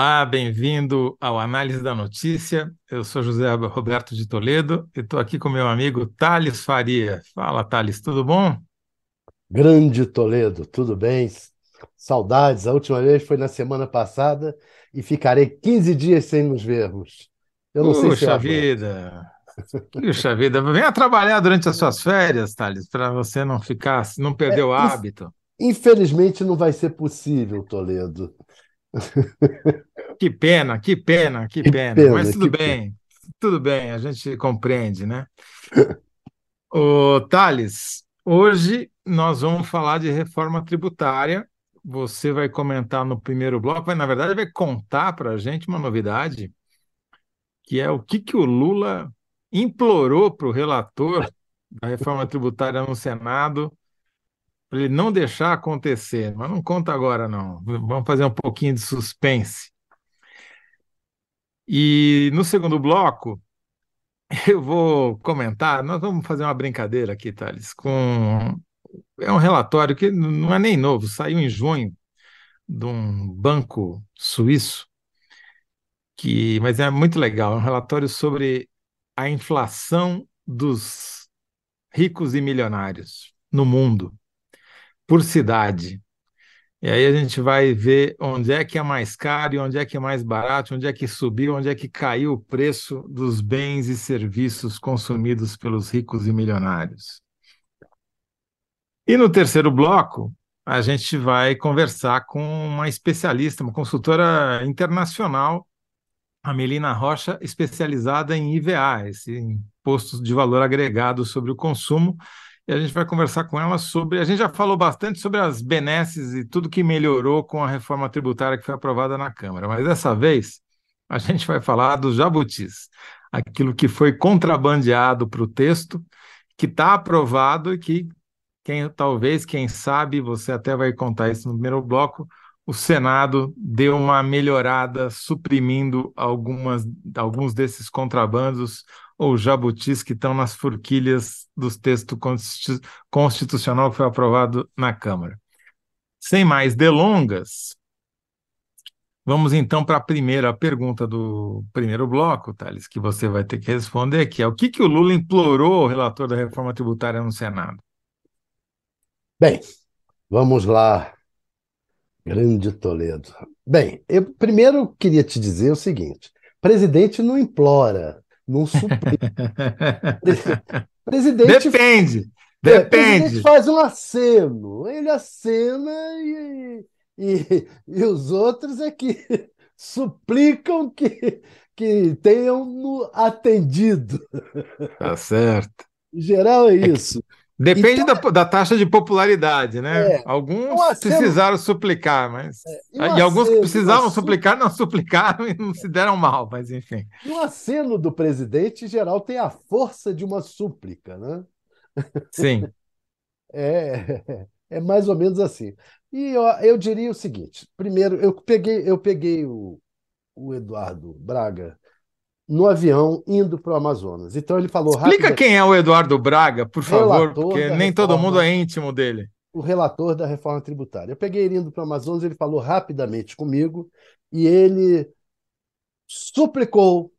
Olá, bem-vindo ao Análise da Notícia. Eu sou José Roberto de Toledo e estou aqui com meu amigo Thales Faria. Fala, Thales, tudo bom? Grande Toledo, tudo bem? Saudades, a última vez foi na semana passada e ficarei 15 dias sem nos vermos. Eu não Puxa sei se eu vida! Puxa vida, venha trabalhar durante as suas férias, Thales, para você não ficar, não perder é, o hábito. Infelizmente não vai ser possível, Toledo. Que pena, que pena, que, que pena. pena. Mas tudo bem, pena. tudo bem, a gente compreende, né? O Thales, hoje nós vamos falar de reforma tributária. Você vai comentar no primeiro bloco, mas na verdade vai contar para a gente uma novidade, que é o que, que o Lula implorou para o relator da reforma tributária no Senado para ele não deixar acontecer. Mas não conta agora, não. Vamos fazer um pouquinho de suspense. E no segundo bloco, eu vou comentar. Nós vamos fazer uma brincadeira aqui, Thales, com. É um relatório que não é nem novo, saiu em junho de um banco suíço, que, mas é muito legal. É um relatório sobre a inflação dos ricos e milionários no mundo por cidade. E aí a gente vai ver onde é que é mais caro e onde é que é mais barato, onde é que subiu, onde é que caiu o preço dos bens e serviços consumidos pelos ricos e milionários. E no terceiro bloco, a gente vai conversar com uma especialista, uma consultora internacional, a Melina Rocha, especializada em IVA, esse imposto de valor agregado sobre o consumo, e a gente vai conversar com ela sobre. A gente já falou bastante sobre as benesses e tudo que melhorou com a reforma tributária que foi aprovada na Câmara, mas dessa vez a gente vai falar dos jabutis, aquilo que foi contrabandeado para o texto, que está aprovado e que quem, talvez, quem sabe, você até vai contar isso no primeiro bloco, o Senado deu uma melhorada, suprimindo algumas, alguns desses contrabandos ou jabutis que estão nas forquilhas dos textos constitucional que foi aprovado na Câmara. Sem mais delongas, vamos então para a primeira pergunta do primeiro bloco, Thales, que você vai ter que responder, que é o que, que o Lula implorou ao relator da reforma tributária no Senado? Bem, vamos lá, grande Toledo. Bem, eu primeiro queria te dizer o seguinte: presidente não implora, não suplica. presidente. Depende. É, depende. Presidente faz um aceno. Ele acena e, e, e os outros é que suplicam que, que tenham no atendido. Tá certo. Em geral é, é isso. Depende então, da, da, taxa de popularidade, né? É, alguns aceno, precisaram suplicar, mas. É, e, e alguns que precisavam suplicar não suplicaram e não se deram mal, mas enfim. E o aceno do presidente, em geral, tem a força de uma súplica, né? Sim. é, é mais ou menos assim. E eu, eu diria o seguinte: primeiro, eu peguei, eu peguei o, o Eduardo Braga no avião indo para o Amazonas. Então ele falou Explica quem é o Eduardo Braga, por favor, porque nem reforma, todo mundo é íntimo dele. O relator da reforma tributária. Eu peguei ele indo para o Amazonas, ele falou rapidamente comigo e ele suplicou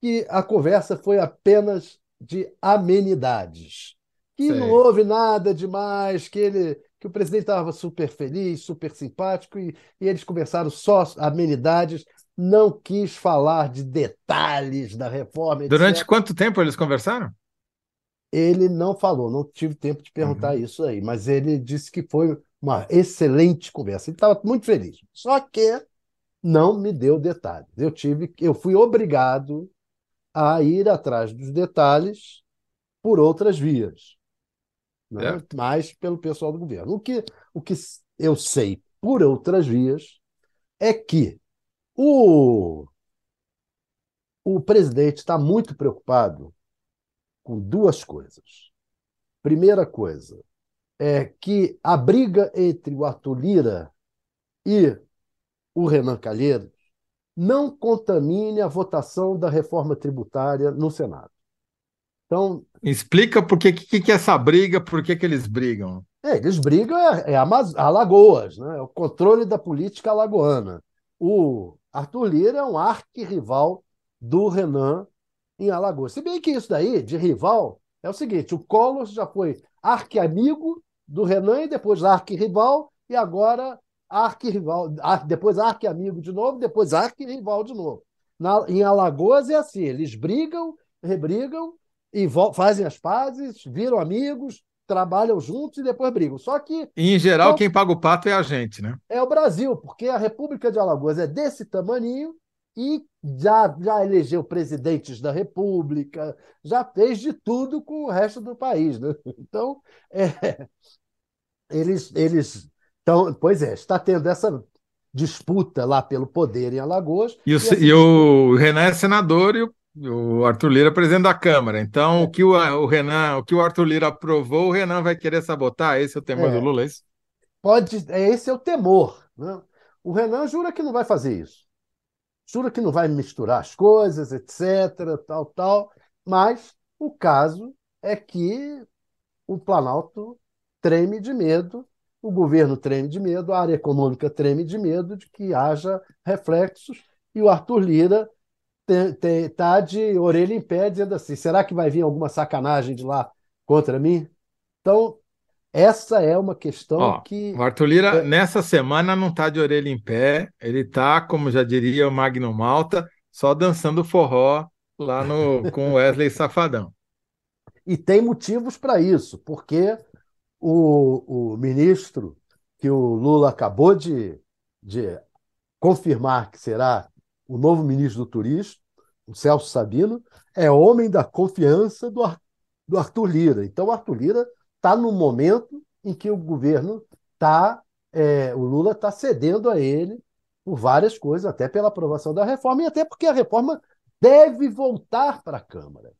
que a conversa foi apenas de amenidades. Que Sei. não houve nada demais, que ele que o presidente estava super feliz, super simpático, e, e eles conversaram só amenidades, não quis falar de detalhes da reforma. Durante etc. quanto tempo eles conversaram? Ele não falou, não tive tempo de perguntar uhum. isso aí, mas ele disse que foi uma excelente conversa. Ele estava muito feliz. Só que não me deu detalhes. Eu tive, eu fui obrigado a ir atrás dos detalhes por outras vias, né? é. mas pelo pessoal do governo. O que, o que eu sei por outras vias é que o, o presidente está muito preocupado com duas coisas. Primeira coisa é que a briga entre o Arthur Lira e o Renan Calheiros não contamine a votação da reforma tributária no Senado. Então, explica por que, que, que é essa briga, por que, que eles brigam. É, eles brigam é, é Alagoas, né? É o controle da política alagoana. O Arthur Lira é um arquirrival do Renan em Alagoas. Se bem que isso daí, de rival, é o seguinte: o Collor já foi arqui-amigo do Renan e depois arquirrival, e agora arquirrival, depois arqui-amigo de novo, depois arquirrival de novo. Na, em Alagoas é assim: eles brigam, rebrigam e fazem as pazes, viram amigos, trabalham juntos e depois brigam. Só que. E, em geral, então, quem paga o pato é a gente, né? É o Brasil, porque a República de Alagoas é desse tamanho e já, já elegeu presidentes da República, já fez de tudo com o resto do país. Né? Então, é, eles. eles então, pois é, está tendo essa disputa lá pelo poder em Alagoas. E o, e, assim, e o Renan é senador e o o Arthur Lira é presidente da Câmara. Então, o que o, o, Renan, o que o Arthur Lira aprovou, o Renan vai querer sabotar. Esse é o temor é, do Lula, é isso? Pode, é, esse é o temor. Né? O Renan jura que não vai fazer isso. Jura que não vai misturar as coisas, etc., tal, tal. Mas o caso é que o Planalto treme de medo, o governo treme de medo, a área econômica treme de medo de que haja reflexos, e o Arthur Lira tá de orelha em pé dizendo assim: será que vai vir alguma sacanagem de lá contra mim? Então, essa é uma questão Ó, que. O Arthur Lira, é... nessa semana, não está de orelha em pé, ele está, como já diria o Magno Malta, só dançando forró lá no, com Wesley Safadão. E tem motivos para isso, porque o, o ministro que o Lula acabou de, de confirmar que será o novo ministro do Turismo, o Celso Sabino, é homem da confiança do, do Arthur Lira. Então, o Arthur Lira está no momento em que o governo está, é, o Lula está cedendo a ele por várias coisas, até pela aprovação da reforma, e até porque a reforma deve voltar para a Câmara.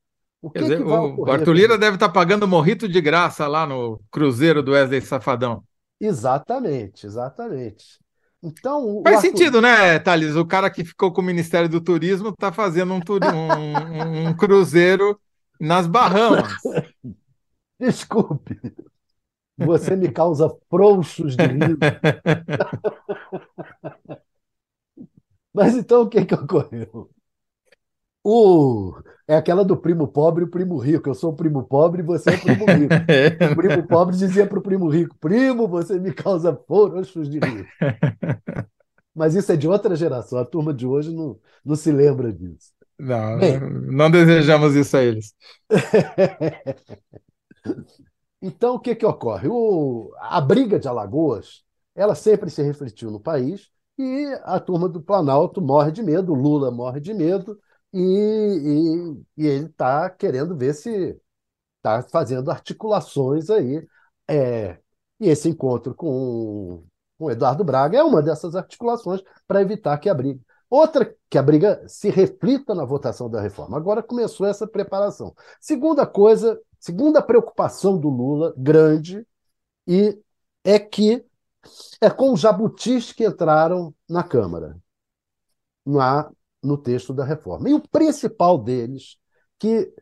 O, que dizer, que o Arthur Lira deve estar tá pagando morrito de graça lá no Cruzeiro do Wesley Safadão. Exatamente, exatamente. Então, Faz Arthur... sentido, né, Thales? O cara que ficou com o Ministério do Turismo está fazendo um, um, um, cruzeiro nas Bahamas. Desculpe. Você me causa frouxos de riso. Mas então o que, que ocorreu? O... É aquela do primo pobre e o primo rico. Eu sou o primo pobre e você é o primo rico. O primo pobre dizia para o primo rico: Primo, você me causa frouxos de rir. Mas isso é de outra geração. A turma de hoje não, não se lembra disso. Não, Bem, não desejamos isso a eles. então, o que, que ocorre? O, a briga de Alagoas ela sempre se refletiu no país e a turma do Planalto morre de medo, o Lula morre de medo, e, e, e ele está querendo ver se está fazendo articulações aí. É, e esse encontro com, com o Eduardo Braga é uma dessas articulações para evitar que a briga. Outra, que a briga se reflita na votação da reforma. Agora começou essa preparação. Segunda coisa, segunda preocupação do Lula, grande, e é que é com os jabutis que entraram na Câmara. Na, no texto da reforma. E o principal deles, que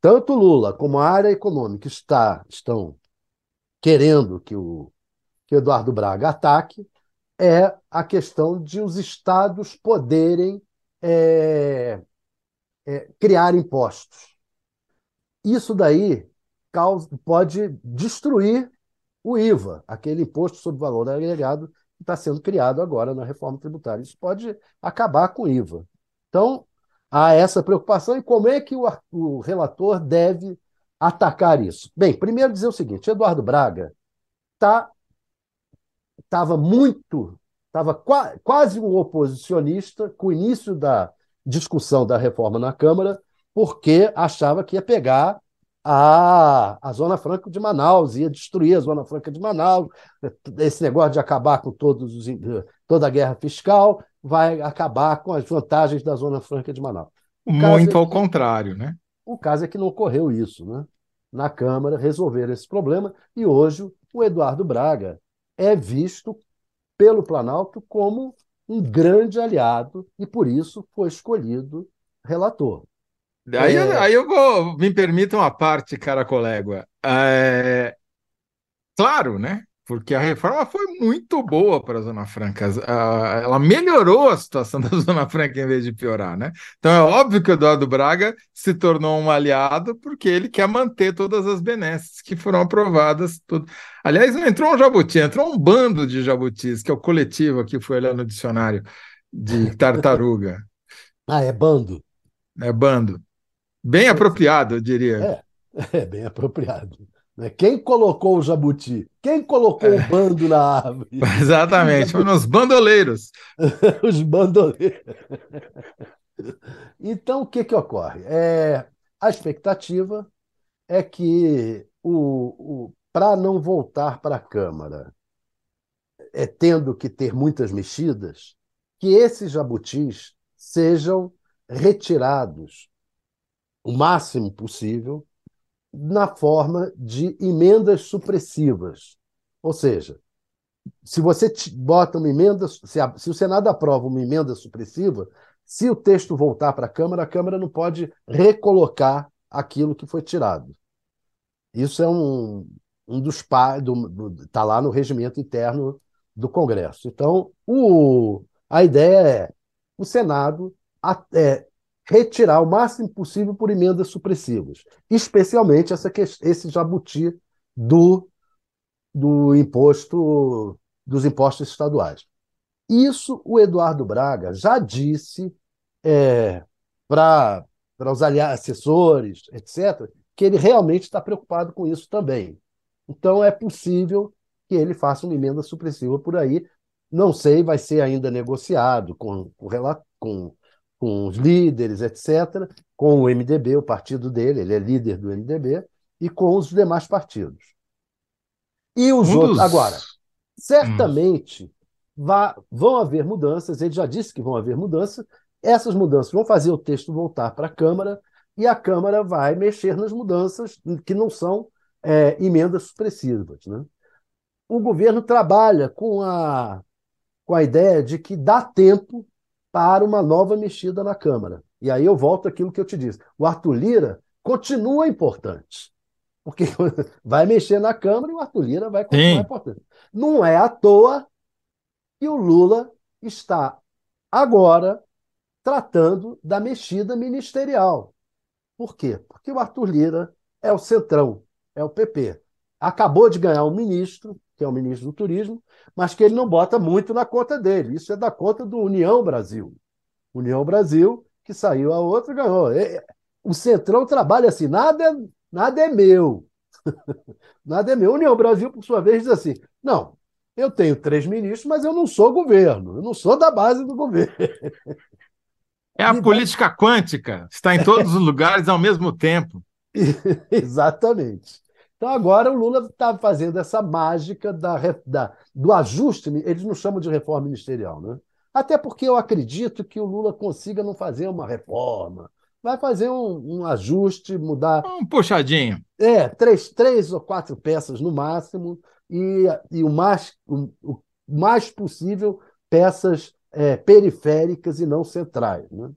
tanto Lula como a área econômica está, estão querendo que o, que Eduardo Braga ataque, é a questão de os estados poderem é, é, criar impostos. Isso daí causa, pode destruir o IVA, aquele imposto sobre valor agregado que está sendo criado agora na reforma tributária. Isso pode acabar com o IVA. Então, há essa preocupação e como é que o, o relator deve atacar isso? Bem, primeiro dizer o seguinte: Eduardo Braga tá, estava muito, estava qua, quase um oposicionista com o início da discussão da reforma na Câmara, porque achava que ia pegar a, a Zona Franca de Manaus, ia destruir a Zona Franca de Manaus, esse negócio de acabar com todos os, toda a guerra fiscal, vai acabar com as vantagens da Zona Franca de Manaus. Muito é ao contrário, né? O caso é que não ocorreu isso, né? Na Câmara resolveram esse problema e hoje o Eduardo Braga é visto pelo Planalto como um grande aliado e por isso foi escolhido relator. Aí, é... aí eu vou, me permitam uma parte, cara colega. É... Claro, né? Porque a reforma foi muito boa para a Zona Franca. Ela melhorou a situação da Zona Franca em vez de piorar, né? Então é óbvio que o Eduardo Braga se tornou um aliado porque ele quer manter todas as benesses que foram aprovadas. Tudo. Aliás, não entrou um jabuti, entrou um bando de jabutis, que é o coletivo aqui, foi olhar no dicionário de tartaruga. ah, é bando? É bando. Bem apropriado, eu diria. É, é bem apropriado. Né? Quem colocou o jabuti? Quem colocou é. o bando na árvore? Exatamente, foram os bandoleiros. os bandoleiros. Então, o que, que ocorre? É, a expectativa é que, o, o para não voltar para a Câmara, é, tendo que ter muitas mexidas, que esses jabutis sejam retirados o máximo possível na forma de emendas supressivas. Ou seja, se você bota uma emenda, se, a, se, o Senado aprova uma emenda supressiva, se o texto voltar para a Câmara, a Câmara não pode recolocar aquilo que foi tirado. Isso é um, um dos está lá no regimento interno do Congresso. Então, o, a ideia é o Senado é, retirar o máximo possível por emendas supressivas, especialmente essa, esse jabuti do, do imposto dos impostos estaduais. Isso o Eduardo Braga já disse é, para os assessores, etc., que ele realmente está preocupado com isso também. Então é possível que ele faça uma emenda supressiva por aí. Não sei, vai ser ainda negociado com, com, com com os líderes, etc., com o MDB, o partido dele, ele é líder do MDB, e com os demais partidos. E os um outros. Dos... Agora, certamente hum. vá, vão haver mudanças, ele já disse que vão haver mudanças, essas mudanças vão fazer o texto voltar para a Câmara, e a Câmara vai mexer nas mudanças que não são é, emendas supressivas. Né? O governo trabalha com a, com a ideia de que dá tempo para uma nova mexida na Câmara. E aí eu volto àquilo que eu te disse. O Arthur Lira continua importante. Porque vai mexer na Câmara e o Arthur Lira vai continuar Sim. importante. Não é à toa que o Lula está agora tratando da mexida ministerial. Por quê? Porque o Arthur Lira é o centrão, é o PP. Acabou de ganhar um ministro, que é o ministro do Turismo, mas que ele não bota muito na conta dele. Isso é da conta do União Brasil. União Brasil, que saiu a outra e ganhou. O Centrão trabalha assim, nada, é, nada é meu. nada é meu. União Brasil, por sua vez, diz assim: não, eu tenho três ministros, mas eu não sou governo, eu não sou da base do governo. É a política quântica, está em todos os lugares ao mesmo tempo. Exatamente. Então agora o Lula está fazendo essa mágica da, da, do ajuste, eles não chamam de reforma ministerial, né? Até porque eu acredito que o Lula consiga não fazer uma reforma, vai fazer um, um ajuste, mudar. Um puxadinho. É, três, três ou quatro peças no máximo, e, e o, mais, o, o mais possível peças é, periféricas e não centrais. Né?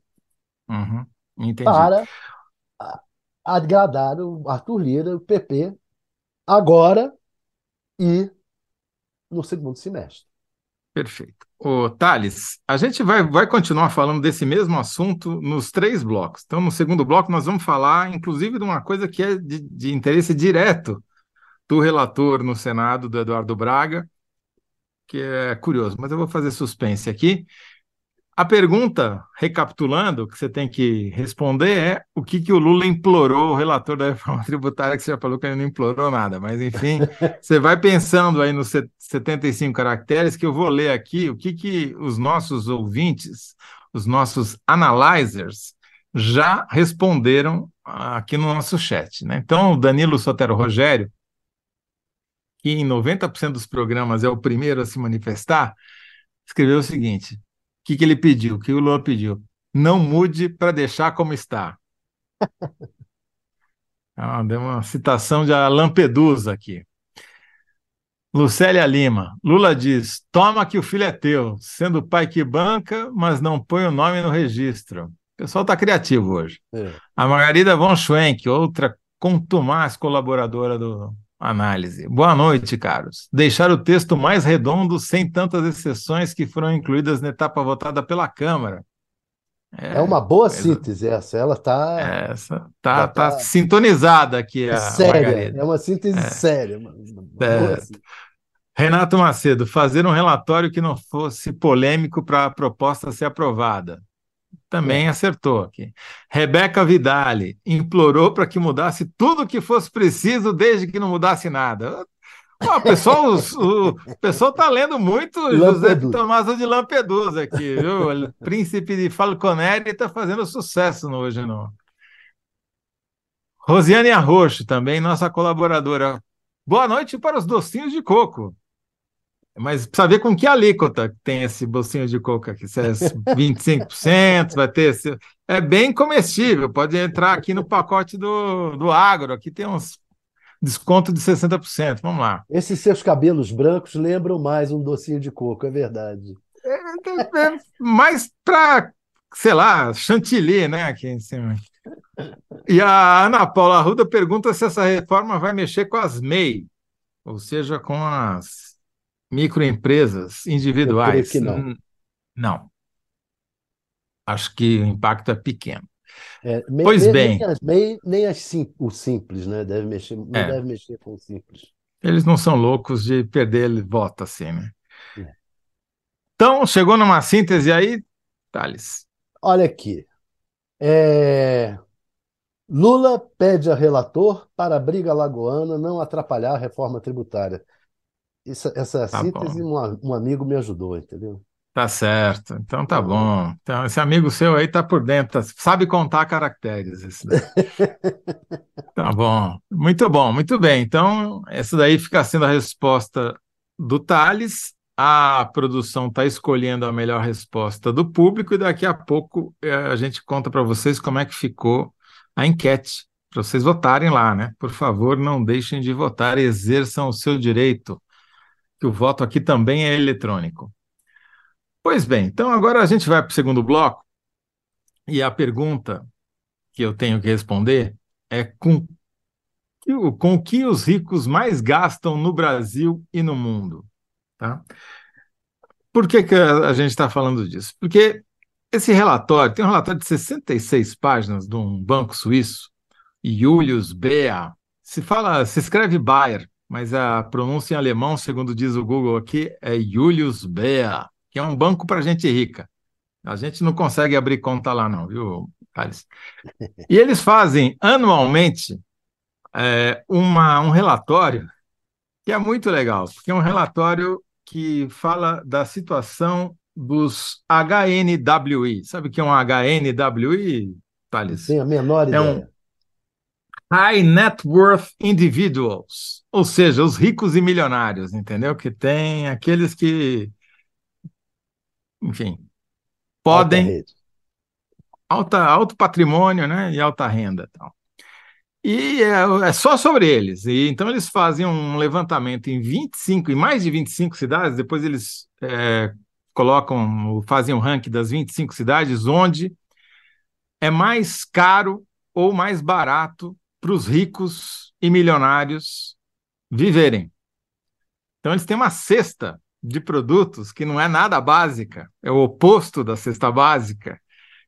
Uhum, entendi. Para agradar o Arthur Lira, o PP, agora e no segundo semestre. Perfeito. Ô, Thales, a gente vai, vai continuar falando desse mesmo assunto nos três blocos. Então, no segundo bloco, nós vamos falar, inclusive, de uma coisa que é de, de interesse direto do relator no Senado, do Eduardo Braga, que é curioso, mas eu vou fazer suspense aqui. A pergunta, recapitulando, que você tem que responder é o que, que o Lula implorou, o relator da reforma tributária, que você já falou que ele não implorou nada, mas enfim, você vai pensando aí nos 75 caracteres que eu vou ler aqui o que, que os nossos ouvintes, os nossos analyzers, já responderam aqui no nosso chat. Né? Então, o Danilo Sotero Rogério, que em 90% dos programas é o primeiro a se manifestar, escreveu o seguinte que, que ele pediu? O que o Lula pediu? Não mude para deixar como está. Ah, deu uma citação de Lampedusa aqui. Lucélia Lima. Lula diz: toma que o filho é teu, sendo o pai que banca, mas não põe o nome no registro. O pessoal está criativo hoje. É. A Margarida von Schwenk, outra contumaz colaboradora do, análise. Boa noite, caros. Deixar o texto mais redondo, sem tantas exceções que foram incluídas na etapa votada pela Câmara. É, é uma boa síntese essa. Ela está. Essa tá, tá, tá, sintonizada aqui a séria. Margarida. É uma síntese é. séria. É. Renato Macedo, fazer um relatório que não fosse polêmico para a proposta ser aprovada. Também é. acertou aqui. Rebeca Vidali implorou para que mudasse tudo o que fosse preciso, desde que não mudasse nada. o pessoal está lendo muito José Tomás de Lampedusa aqui, viu? O príncipe de Falconeri está fazendo sucesso no Hoje Não. Rosiane Arroxo, também nossa colaboradora. Boa noite para os docinhos de coco. Mas precisa ver com que alíquota tem esse bolsinho de coco aqui. Se é 25%, vai ter. Esse... É bem comestível, pode entrar aqui no pacote do, do agro. Aqui tem uns desconto de 60%. Vamos lá. Esses seus cabelos brancos lembram mais um docinho de coco, é verdade. É, é, é mais para, sei lá, chantilly, né? Aqui em cima. E a Ana Paula Arruda pergunta se essa reforma vai mexer com as MEI, ou seja, com as microempresas individuais. que não. Não. Acho que o impacto é pequeno. É, me, pois me, bem. Nem, as, nem, nem as sim, o simples, né? Deve mexer, não é. deve mexer com o simples. Eles não são loucos de perder voto assim, né? É. Então, chegou numa síntese aí, Thales. Olha aqui. É... Lula pede a relator para a briga lagoana não atrapalhar a reforma tributária. Essa, essa tá síntese um, um, amigo me ajudou, entendeu? Tá certo. Então tá bom. Então, esse amigo seu aí tá por dentro, tá, sabe contar caracteres. Esse tá bom. Muito bom, muito bem. Então, essa daí fica sendo a resposta do Thales. A produção está escolhendo a melhor resposta do público e daqui a pouco eh, a gente conta para vocês como é que ficou a enquete, para vocês votarem lá, né? Por favor, não deixem de votar, exerçam o seu direito que o voto aqui também é eletrônico. Pois bem, então agora a gente vai para o segundo bloco e a pergunta que eu tenho que responder é com, com o que os ricos mais gastam no Brasil e no mundo. Tá? Por que, que a gente está falando disso? Porque esse relatório, tem um relatório de 66 páginas de um banco suíço, Julius Baer, se fala, se escreve Bayer, mas a pronúncia em alemão, segundo diz o Google aqui, é Julius Baer, que é um banco para gente rica. A gente não consegue abrir conta lá, não, viu, Thales? E eles fazem anualmente é, uma, um relatório que é muito legal, porque é um relatório que fala da situação dos HNWI. Sabe o que é um HNWI, Thales? Sim, a menor ideia. É um, High Net Worth Individuals, ou seja, os ricos e milionários, entendeu? Que tem aqueles que, enfim, podem alta, alto patrimônio, né, e alta renda, tal. E é, é, só sobre eles. E então eles fazem um levantamento em 25, em mais de 25 cidades, depois eles é, colocam, fazem um ranking das 25 cidades onde é mais caro ou mais barato para os ricos e milionários viverem. Então, eles têm uma cesta de produtos que não é nada básica, é o oposto da cesta básica,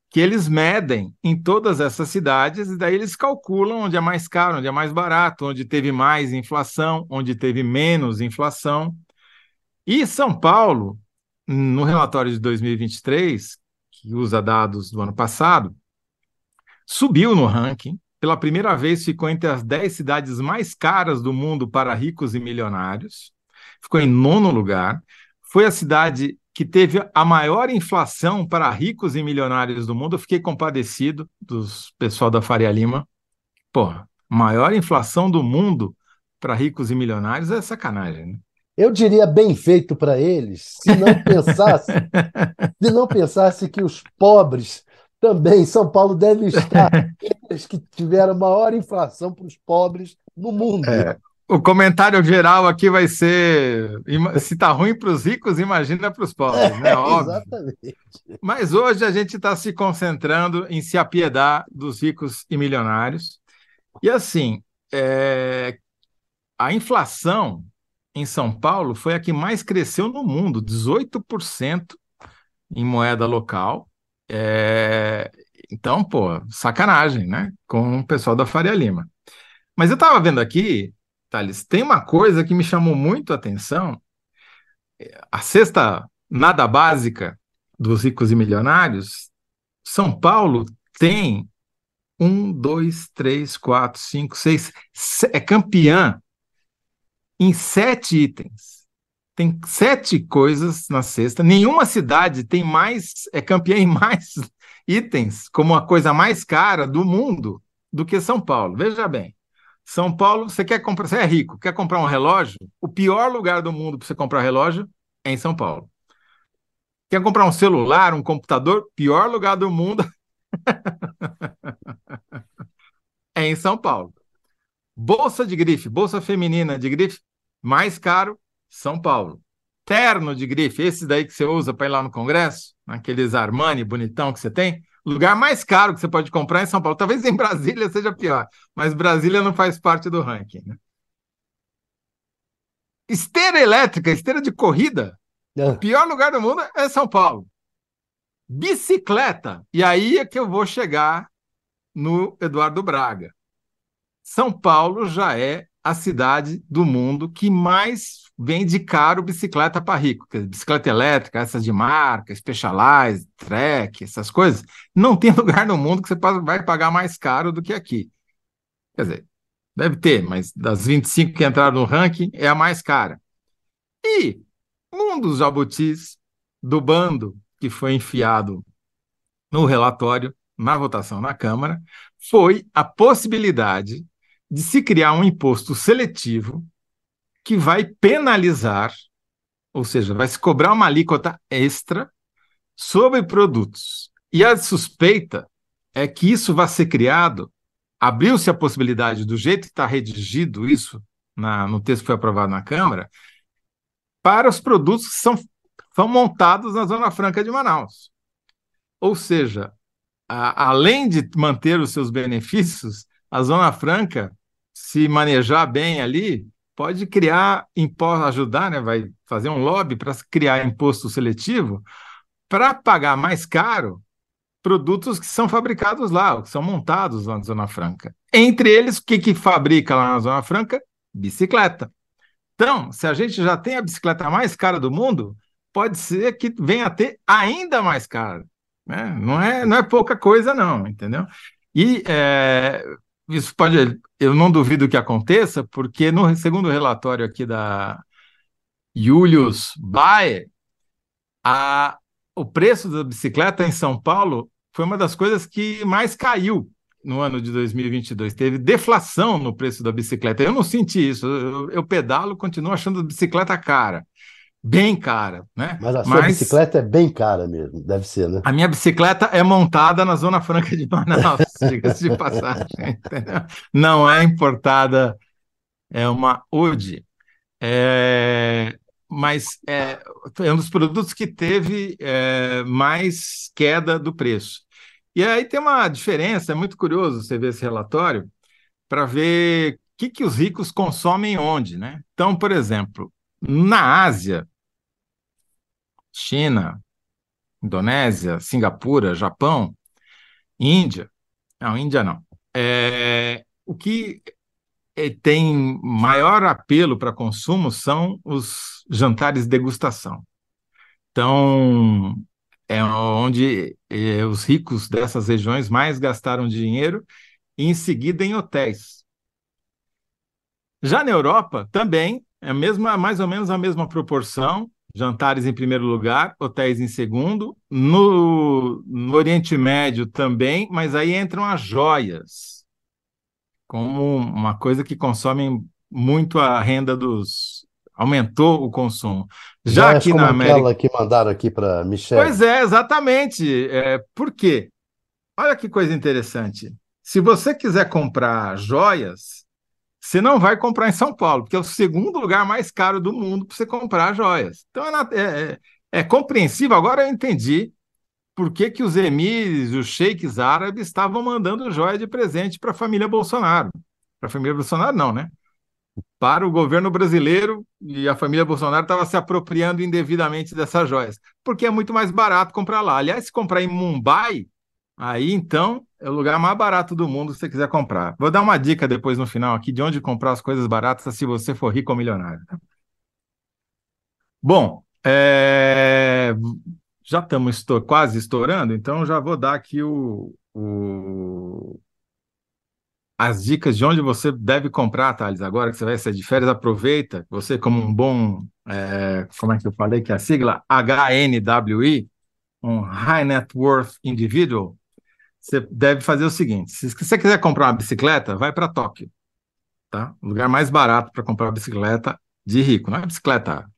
que eles medem em todas essas cidades e daí eles calculam onde é mais caro, onde é mais barato, onde teve mais inflação, onde teve menos inflação. E São Paulo, no relatório de 2023, que usa dados do ano passado, subiu no ranking pela primeira vez ficou entre as 10 cidades mais caras do mundo para ricos e milionários, ficou em nono lugar. Foi a cidade que teve a maior inflação para ricos e milionários do mundo. Eu fiquei compadecido dos pessoal da Faria Lima. Porra, maior inflação do mundo para ricos e milionários é sacanagem, né? Eu diria bem feito para eles se não pensasse, se não pensasse que os pobres também São Paulo deve estar entre que tiveram maior inflação para os pobres no mundo. É. O comentário geral aqui vai ser: se está ruim para os ricos, imagina para os pobres, né? Óbvio. Exatamente. Mas hoje a gente está se concentrando em se apiedar dos ricos e milionários. E assim, é... a inflação em São Paulo foi a que mais cresceu no mundo, 18% em moeda local. É... Então, pô, sacanagem, né? Com o pessoal da Faria Lima. Mas eu estava vendo aqui, Thales, tem uma coisa que me chamou muito a atenção. A cesta nada básica dos ricos e milionários, São Paulo tem um, dois, três, quatro, cinco, seis, é campeã em sete itens. Tem sete coisas na cesta. Nenhuma cidade tem mais, é campeã em mais itens, como a coisa mais cara do mundo, do que São Paulo. Veja bem. São Paulo, você quer comprar, você é rico, quer comprar um relógio? O pior lugar do mundo para você comprar relógio é em São Paulo. Quer comprar um celular, um computador? Pior lugar do mundo é em São Paulo. Bolsa de grife, bolsa feminina de grife, mais caro, São Paulo. Terno de grife, esse daí que você usa para ir lá no Congresso, aqueles Armani bonitão que você tem, lugar mais caro que você pode comprar é em São Paulo. Talvez em Brasília seja pior, mas Brasília não faz parte do ranking. Né? Esteira elétrica, esteira de corrida, é. o pior lugar do mundo é São Paulo. Bicicleta, e aí é que eu vou chegar no Eduardo Braga. São Paulo já é a cidade do mundo que mais vende caro bicicleta para rico. Bicicleta elétrica, essas de marca, Specialized, Trek, essas coisas. Não tem lugar no mundo que você vai pagar mais caro do que aqui. Quer dizer, deve ter, mas das 25 que entraram no ranking, é a mais cara. E um dos jabutis do bando que foi enfiado no relatório, na votação na Câmara, foi a possibilidade de se criar um imposto seletivo que vai penalizar, ou seja, vai se cobrar uma alíquota extra sobre produtos. E a suspeita é que isso vai ser criado, abriu-se a possibilidade, do jeito que está redigido isso na, no texto que foi aprovado na Câmara, para os produtos que são, são montados na Zona Franca de Manaus. Ou seja, a, além de manter os seus benefícios, a Zona Franca se manejar bem ali, pode criar imposto, ajudar, né? Vai fazer um lobby para criar imposto seletivo para pagar mais caro produtos que são fabricados lá, que são montados lá na Zona Franca. Entre eles, o que, que fabrica lá na Zona Franca? Bicicleta. Então, se a gente já tem a bicicleta mais cara do mundo, pode ser que venha a ter ainda mais cara. Né? Não, é, não é pouca coisa, não, entendeu? E é, isso pode, eu não duvido que aconteça, porque no segundo relatório aqui da Julius Baer, a, o preço da bicicleta em São Paulo foi uma das coisas que mais caiu no ano de 2022. Teve deflação no preço da bicicleta. Eu não senti isso. Eu, eu pedalo, continuo achando a bicicleta cara bem cara, né? Mas a sua Mas, bicicleta é bem cara mesmo, deve ser, né? A minha bicicleta é montada na Zona Franca de Manaus, diga-se de passagem, entendeu? Não é importada, é uma UD. É, mas é, é, um dos produtos que teve é, mais queda do preço. E aí tem uma diferença, é muito curioso você ver esse relatório, para ver o que, que os ricos consomem onde, né? Então, por exemplo, na Ásia, China, Indonésia, Singapura, Japão, Índia, não, Índia não. É, o que é, tem maior apelo para consumo são os jantares de degustação. Então, é onde é, os ricos dessas regiões mais gastaram dinheiro e em seguida em hotéis. Já na Europa, também é a mesma, mais ou menos a mesma proporção. Jantares em primeiro lugar, hotéis em segundo. No, no Oriente Médio também, mas aí entram as joias, como uma coisa que consome muito a renda dos. Aumentou o consumo. Já aqui na América. Aquela que mandaram aqui para Michelle. Pois é, exatamente. É, por quê? Olha que coisa interessante. Se você quiser comprar joias, você não vai comprar em São Paulo, porque é o segundo lugar mais caro do mundo para você comprar joias. Então é, é, é, compreensível. Agora eu entendi por que, que os emirs, os sheiks árabes estavam mandando joia de presente para a família Bolsonaro. Para a família Bolsonaro, não, né? para o governo brasileiro e a família Bolsonaro estava se apropriando indevidamente dessas joias, porque é muito mais barato comprar lá. Aliás, se comprar em Mumbai, aí então é o lugar mais barato do mundo se você quiser comprar. Vou dar uma dica depois no final aqui de onde comprar as coisas baratas se você for rico ou milionário. Tá? Bom, é... já estamos estou... quase estourando, então já vou dar aqui o, o as dicas de onde você deve comprar, Thales, agora que você vai sair de férias, aproveita, você como um bom, é, como é que eu falei que é a sigla? HNWI, um High Net Worth Individual, você deve fazer o seguinte, se você quiser comprar uma bicicleta, vai para Tóquio, tá? O lugar mais barato para comprar uma bicicleta de rico, não é bicicleta,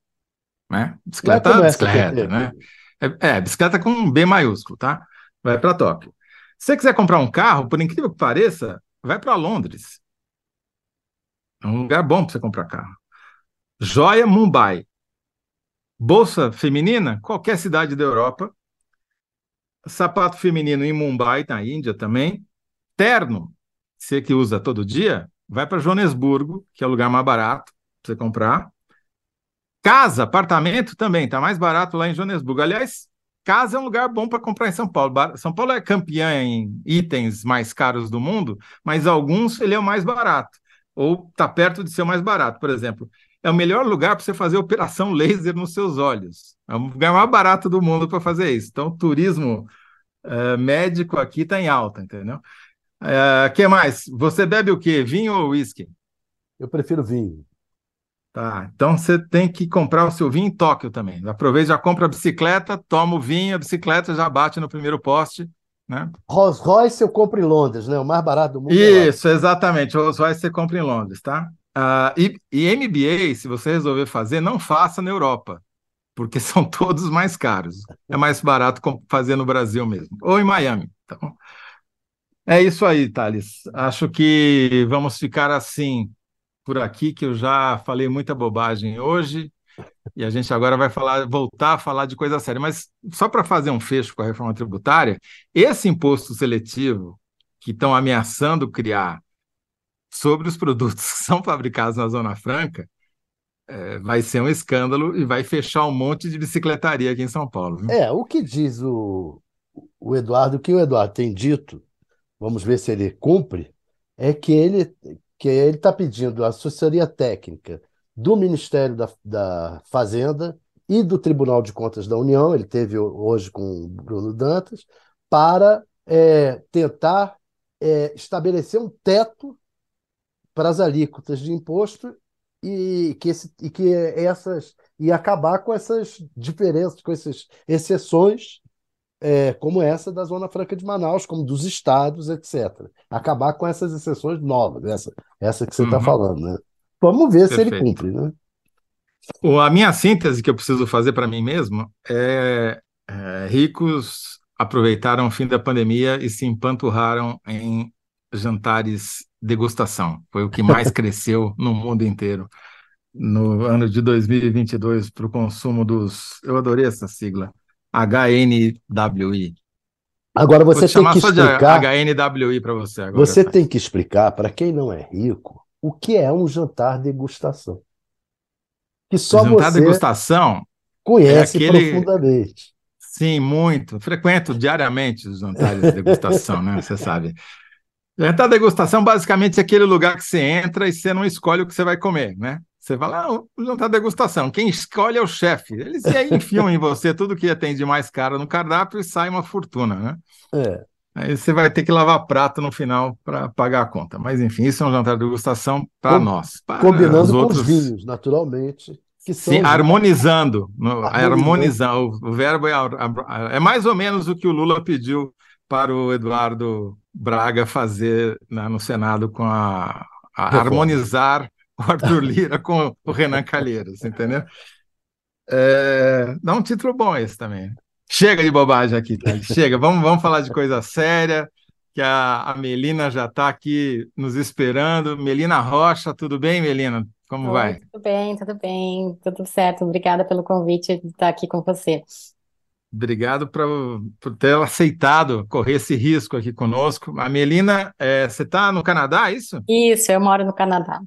né? Bicicleta, é bicicleta, né? É, é, bicicleta com B maiúsculo, tá? Vai para Tóquio. Se você quiser comprar um carro, por incrível que pareça, vai para Londres. É um lugar bom para você comprar carro. Joia, Mumbai. Bolsa feminina, qualquer cidade da Europa. Sapato feminino em Mumbai, na Índia também. Terno, você que usa todo dia, vai para Joanesburgo, que é o lugar mais barato para você comprar. Casa, apartamento também, está mais barato lá em Joanesburgo. Aliás, Casa é um lugar bom para comprar em São Paulo. São Paulo é campeã em itens mais caros do mundo, mas alguns ele é o mais barato, ou está perto de ser o mais barato. Por exemplo, é o melhor lugar para você fazer operação laser nos seus olhos. É o lugar mais barato do mundo para fazer isso. Então, turismo uh, médico aqui está em alta, entendeu? O uh, que mais? Você bebe o quê? Vinho ou uísque? Eu prefiro vinho. Tá, então você tem que comprar o seu vinho em Tóquio também. Aproveita, já compra a bicicleta, toma o vinho, a bicicleta já bate no primeiro poste, né? Rolls Royce eu compro em Londres, né? O mais barato do mundo. É Isso, é exatamente. Rolls Royce você compra em Londres, tá? Uh, e, e MBA, se você resolver fazer, não faça na Europa, porque são todos mais caros. É mais barato fazer no Brasil mesmo, ou em Miami. Então, é isso aí, Thales. Acho que vamos ficar assim por aqui que eu já falei muita bobagem hoje e a gente agora vai falar, voltar a falar de coisa séria. Mas só para fazer um fecho com a reforma tributária, esse imposto seletivo que estão ameaçando criar sobre os produtos que são fabricados na Zona Franca é, vai ser um escândalo e vai fechar um monte de bicicletaria aqui em São Paulo. Viu? É, o que diz o, o Eduardo, o que o Eduardo tem dito, vamos ver se ele cumpre, é que ele que ele está pedindo a assessoria técnica do Ministério da, da Fazenda e do Tribunal de Contas da União, ele teve hoje com o Bruno Dantas, para é, tentar é, estabelecer um teto para as alíquotas de imposto e que, esse, e que essas e acabar com essas diferenças, com essas exceções é, como essa da Zona Franca de Manaus, como dos estados, etc. Acabar com essas exceções novas, essa, essa que você está uhum. falando, né? Vamos ver Perfeito. se ele cumpre, né? A minha síntese que eu preciso fazer para mim mesmo é, é, ricos aproveitaram o fim da pandemia e se empanturraram em jantares degustação. Foi o que mais cresceu no mundo inteiro no ano de 2022 para o consumo dos. Eu adorei essa sigla HNWI. Agora você tem que explicar. HNWI para você agora. Você tem que explicar para quem não é rico o que é um jantar degustação. Que só jantar você degustação conhece é aquele... profundamente. Sim, muito. Frequento diariamente os jantares de degustação, né? Você sabe. Jantar degustação basicamente é aquele lugar que você entra e você não escolhe o que você vai comer, né? Você vai lá, ah, jantar degustação. Quem escolhe é o chefe. Eles aí enfiam em você tudo que tem de mais caro no cardápio e sai uma fortuna, né? É. Aí você vai ter que lavar prato no final para pagar a conta. Mas enfim, isso é um jantar de degustação para nós. Combinando os outros... com os vinhos, naturalmente. Que são Sim, harmonizando. No, harmonizar. O, o, verbo é, é mais ou menos o que o Lula pediu para o Eduardo Braga fazer né, no Senado com a, a harmonizar o Arthur Lira com o Renan Calheiros, entendeu? É, dá um título bom esse também. Chega de bobagem aqui, tá? chega, vamos, vamos falar de coisa séria, que a, a Melina já está aqui nos esperando. Melina Rocha, tudo bem, Melina? Como Oi, vai? Tudo bem, tudo bem, tudo certo. Obrigada pelo convite de estar aqui com você. Obrigado pra, por ter aceitado correr esse risco aqui conosco. A Melina, é, você está no Canadá, é isso? Isso, eu moro no Canadá.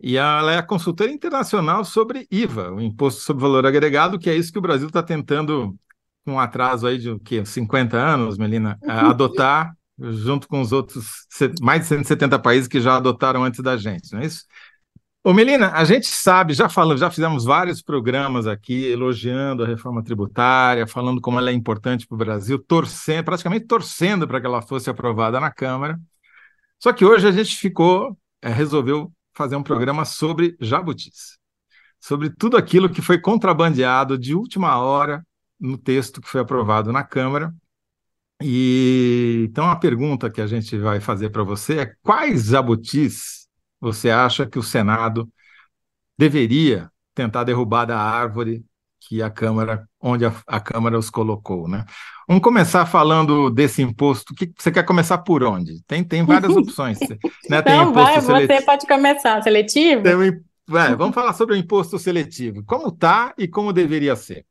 e ela é a consultora internacional sobre IVA, o Imposto sobre Valor Agregado, que é isso que o Brasil está tentando, com um atraso aí de o quê? 50 anos, Melina, adotar junto com os outros mais de 170 países que já adotaram antes da gente, não é isso? Ô Melina, a gente sabe, já falamos, já fizemos vários programas aqui elogiando a reforma tributária, falando como ela é importante para o Brasil, torcendo, praticamente torcendo para que ela fosse aprovada na Câmara. Só que hoje a gente ficou, é, resolveu fazer um programa sobre jabutis, sobre tudo aquilo que foi contrabandeado de última hora no texto que foi aprovado na Câmara. E então a pergunta que a gente vai fazer para você é quais jabutis você acha que o Senado deveria tentar derrubar da árvore que a Câmara, onde a, a, Câmara os colocou, né? Vamos começar falando desse imposto. Que, você quer começar por onde? Tem, tem várias opções. Né? Tem Não, vai, seletivo. você pode começar. Seletivo? Tem, é, vamos falar sobre o imposto seletivo. Como está e como deveria ser?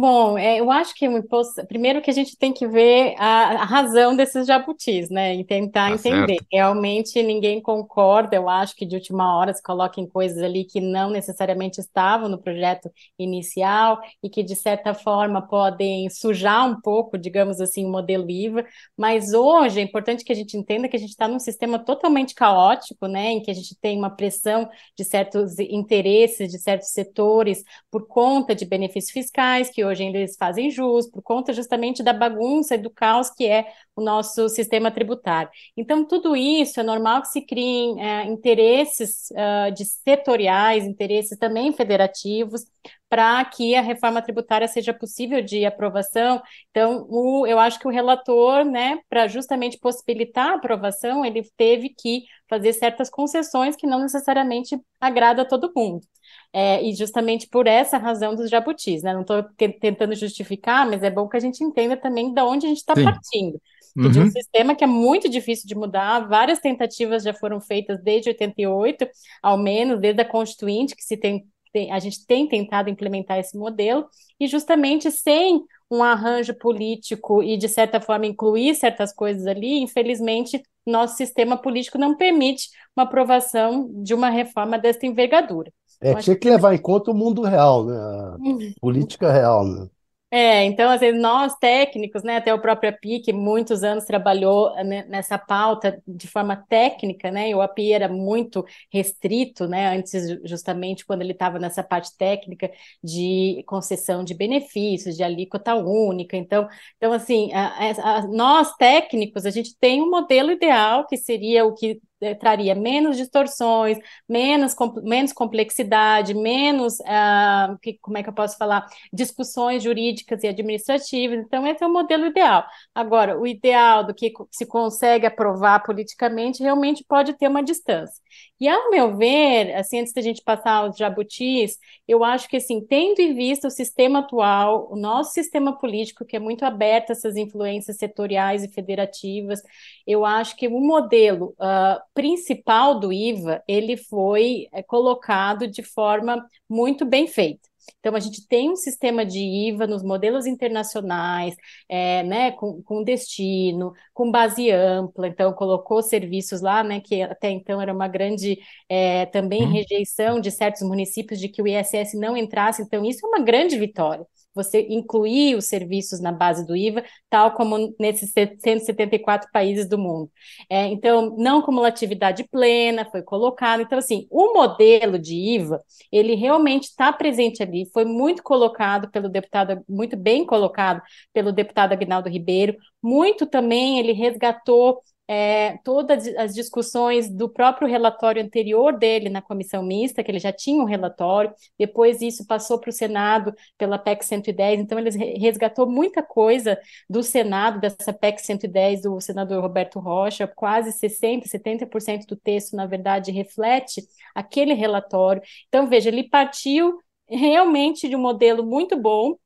Bom, é, eu acho que o imposto, primeiro que a gente tem que ver a, a razão desses jabutis, né? E tentar tá entender. Certo. Realmente ninguém concorda, eu acho que de última hora se coloquem coisas ali que não necessariamente estavam no projeto inicial e que, de certa forma, podem sujar um pouco, digamos assim, o modelo IVA. Mas hoje é importante que a gente entenda que a gente está num sistema totalmente caótico, né? Em que a gente tem uma pressão de certos interesses, de certos setores, por conta de benefícios fiscais, que hoje ainda eles fazem jus, por conta justamente da bagunça e do caos que é o nosso sistema tributário. Então, tudo isso é normal que se criem é, interesses uh, de setoriais, interesses também federativos, para que a reforma tributária seja possível de aprovação. Então, o, eu acho que o relator, né, para justamente possibilitar a aprovação, ele teve que fazer certas concessões que não necessariamente agrada a todo mundo. É, e justamente por essa razão dos jabutis, né? Não estou tentando justificar, mas é bom que a gente entenda também de onde a gente está partindo. Uhum. De um sistema que é muito difícil de mudar, várias tentativas já foram feitas desde 88, ao menos, desde a Constituinte, que se tem, tem a gente tem tentado implementar esse modelo, e justamente sem um arranjo político e, de certa forma, incluir certas coisas ali, infelizmente, nosso sistema político não permite uma aprovação de uma reforma desta envergadura. É, tinha que levar em conta o mundo real, né? A política real, né? É, então, vezes, nós técnicos, né, até o próprio API, que muitos anos trabalhou né, nessa pauta de forma técnica, né, e o API era muito restrito, né, antes, justamente, quando ele estava nessa parte técnica de concessão de benefícios, de alíquota única. Então, então assim, a, a, nós técnicos, a gente tem um modelo ideal, que seria o que eh, traria menos distorções, menos, com, menos complexidade, menos, uh, que, como é que eu posso falar, discussões jurídicas e administrativas. Então, esse é o modelo ideal. Agora, o ideal do que se consegue aprovar politicamente realmente pode ter uma distância. E, ao meu ver, assim, antes da gente passar aos jabutis, eu acho que, assim, tendo em vista o sistema atual, o nosso sistema político, que é muito aberto a essas influências setoriais e federativas, eu acho que o modelo uh, principal do IVA, ele foi é, colocado de forma muito bem feita. Então, a gente tem um sistema de IVA nos modelos internacionais, é, né, com, com, destino, com base ampla, então colocou serviços lá, né, que até então era uma grande é, também hum. rejeição de certos municípios de que o ISS não entrasse, então isso é uma grande vitória você incluir os serviços na base do IVA, tal como nesses 174 países do mundo. É, então, não cumulatividade plena foi colocado. Então, assim, o modelo de IVA, ele realmente está presente ali, foi muito colocado pelo deputado, muito bem colocado pelo deputado Agnaldo Ribeiro, muito também ele resgatou é, todas as discussões do próprio relatório anterior dele na comissão mista, que ele já tinha um relatório, depois isso passou para o Senado pela PEC 110, então ele resgatou muita coisa do Senado, dessa PEC 110 do senador Roberto Rocha, quase 60%, 70% do texto, na verdade, reflete aquele relatório. Então, veja, ele partiu realmente de um modelo muito bom,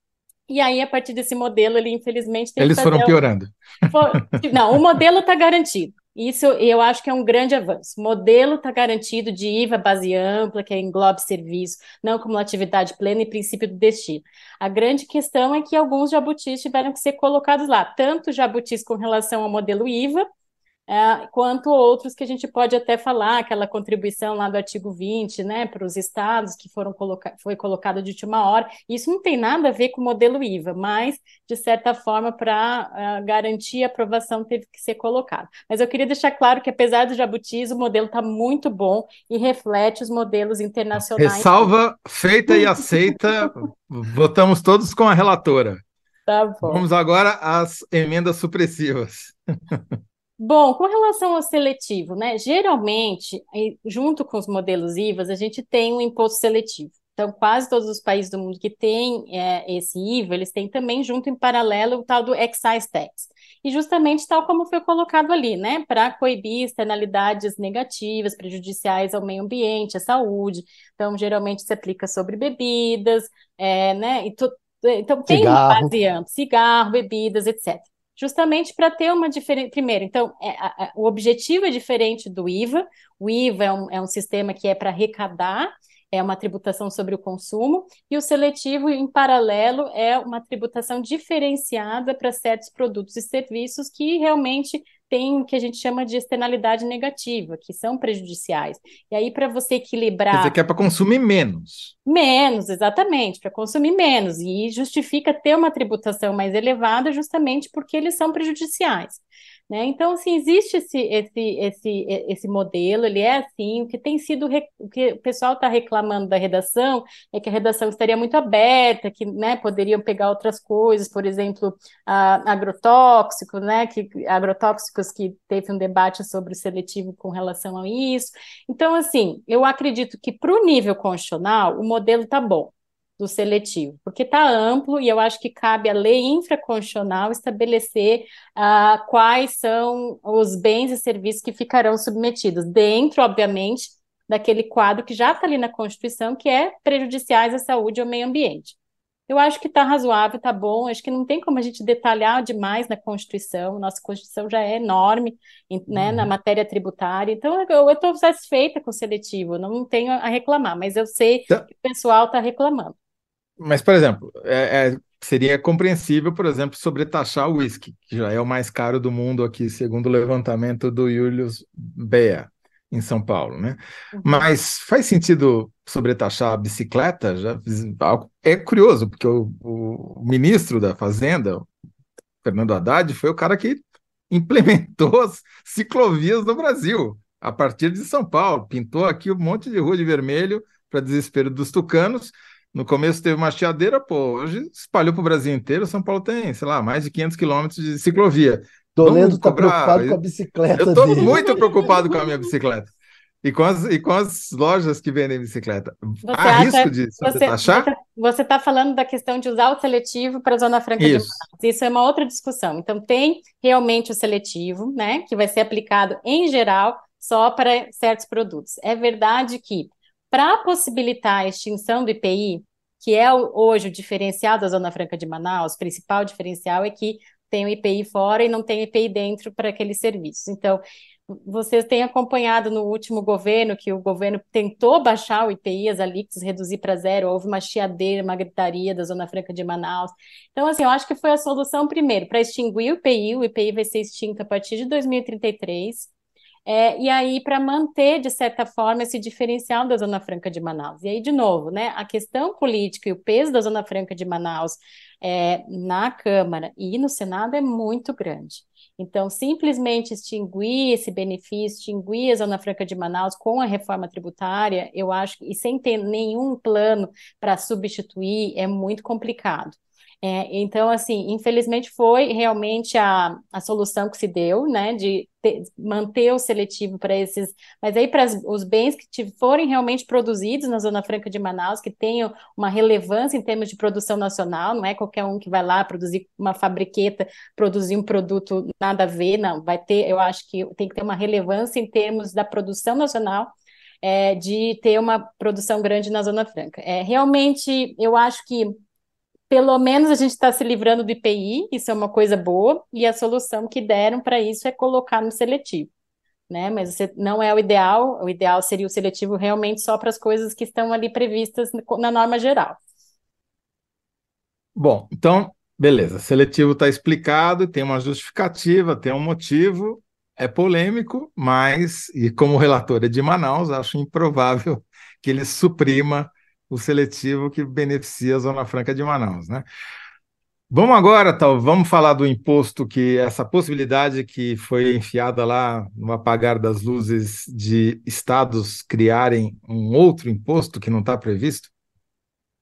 e aí, a partir desse modelo, ele infelizmente tem Eles que foram piorando. Não, o modelo está garantido. Isso eu acho que é um grande avanço. O modelo está garantido de IVA base ampla, que engloba serviço, não cumulatividade plena e princípio do destino. A grande questão é que alguns jabutis tiveram que ser colocados lá, tanto jabutis com relação ao modelo IVA, é, quanto outros que a gente pode até falar, aquela contribuição lá do artigo 20, né, para os estados que foram coloca foi colocada de última hora. Isso não tem nada a ver com o modelo IVA, mas, de certa forma, para uh, garantir a aprovação, teve que ser colocado. Mas eu queria deixar claro que, apesar do jabutis, o modelo está muito bom e reflete os modelos internacionais. Ressalva feita e aceita, votamos todos com a relatora. Tá bom. Vamos agora às emendas supressivas. Bom, com relação ao seletivo, né? Geralmente, junto com os modelos IVAs, a gente tem um imposto seletivo. Então, quase todos os países do mundo que têm é, esse IVA, eles têm também, junto em paralelo, o tal do excise tax. E justamente tal como foi colocado ali, né? Para coibir externalidades negativas, prejudiciais ao meio ambiente, à saúde. Então, geralmente se aplica sobre bebidas, é, né? E então, tem cigarro. uma base ampla, cigarro, bebidas, etc justamente para ter uma diferença. Primeiro, então, é, a, o objetivo é diferente do IVA. O IVA é um, é um sistema que é para arrecadar, é uma tributação sobre o consumo, e o seletivo, em paralelo, é uma tributação diferenciada para certos produtos e serviços que realmente tem o que a gente chama de externalidade negativa, que são prejudiciais. E aí, para você equilibrar. Quer dizer, que é para consumir menos. Menos, exatamente, para consumir menos. E justifica ter uma tributação mais elevada justamente porque eles são prejudiciais. Né? Então, assim, existe esse, esse, esse, esse modelo, ele é assim, o que tem sido, o que o pessoal está reclamando da redação é que a redação estaria muito aberta, que né, poderiam pegar outras coisas, por exemplo, a, agrotóxico, né, que, agrotóxicos que teve um debate sobre o seletivo com relação a isso. Então, assim, eu acredito que para o nível constitucional, o modelo está bom do seletivo, porque está amplo e eu acho que cabe à lei infraconstitucional estabelecer uh, quais são os bens e serviços que ficarão submetidos, dentro, obviamente, daquele quadro que já está ali na Constituição, que é prejudiciais à saúde e ao meio ambiente. Eu acho que está razoável, está bom. Acho que não tem como a gente detalhar demais na Constituição. Nossa Constituição já é enorme né, uhum. na matéria tributária. Então, eu estou satisfeita com o seletivo, não tenho a reclamar, mas eu sei tá. que o pessoal está reclamando. Mas, por exemplo, é, é, seria compreensível, por exemplo, sobretaxar o uísque, que já é o mais caro do mundo aqui, segundo o levantamento do Julius Bea, em São Paulo, né? Uhum. Mas faz sentido sobretaxar a bicicleta? Já, é curioso, porque o, o ministro da Fazenda, Fernando Haddad, foi o cara que implementou as ciclovias no Brasil, a partir de São Paulo. Pintou aqui um monte de rua de vermelho para desespero dos tucanos no começo teve uma chiadeira, pô, hoje espalhou para o Brasil inteiro. São Paulo tem, sei lá, mais de 500 quilômetros de ciclovia. Toledo está preocupado com a bicicleta. Eu estou muito preocupado com a minha bicicleta. E com, as, e com as lojas que vendem bicicleta. Você Há acha, risco disso? Você achar? Você está falando da questão de usar o seletivo para a Zona Franca Isso. de Manaus. Isso é uma outra discussão. Então, tem realmente o seletivo, né? Que vai ser aplicado em geral só para certos produtos. É verdade que para possibilitar a extinção do IPI, que é hoje o diferencial da Zona Franca de Manaus, o principal diferencial é que tem o IPI fora e não tem IPI dentro para aqueles serviços. Então, vocês têm acompanhado no último governo que o governo tentou baixar o IPI, as alíquotas, reduzir para zero, houve uma chiadeira, uma gritaria da Zona Franca de Manaus. Então, assim, eu acho que foi a solução primeiro para extinguir o IPI, o IPI vai ser extinto a partir de 2033, é, e aí, para manter, de certa forma, esse diferencial da Zona Franca de Manaus. E aí, de novo, né, a questão política e o peso da Zona Franca de Manaus é, na Câmara e no Senado é muito grande. Então, simplesmente extinguir esse benefício, extinguir a Zona Franca de Manaus com a reforma tributária, eu acho, e sem ter nenhum plano para substituir, é muito complicado. É, então, assim, infelizmente foi realmente a, a solução que se deu, né, de ter, manter o seletivo para esses, mas aí para os bens que forem realmente produzidos na Zona Franca de Manaus, que tenham uma relevância em termos de produção nacional, não é qualquer um que vai lá produzir uma fabriqueta, produzir um produto nada a ver, não, vai ter, eu acho que tem que ter uma relevância em termos da produção nacional, é, de ter uma produção grande na Zona Franca. É, realmente, eu acho que pelo menos a gente está se livrando do IPI, isso é uma coisa boa, e a solução que deram para isso é colocar no seletivo. Né? Mas não é o ideal, o ideal seria o seletivo realmente só para as coisas que estão ali previstas na norma geral. Bom, então, beleza, seletivo está explicado, tem uma justificativa, tem um motivo, é polêmico, mas, e como relator é de Manaus, acho improvável que ele suprima o seletivo que beneficia a Zona Franca de Manaus, né? Vamos agora, tal, vamos falar do imposto que essa possibilidade que foi enfiada lá no apagar das luzes de estados criarem um outro imposto que não está previsto?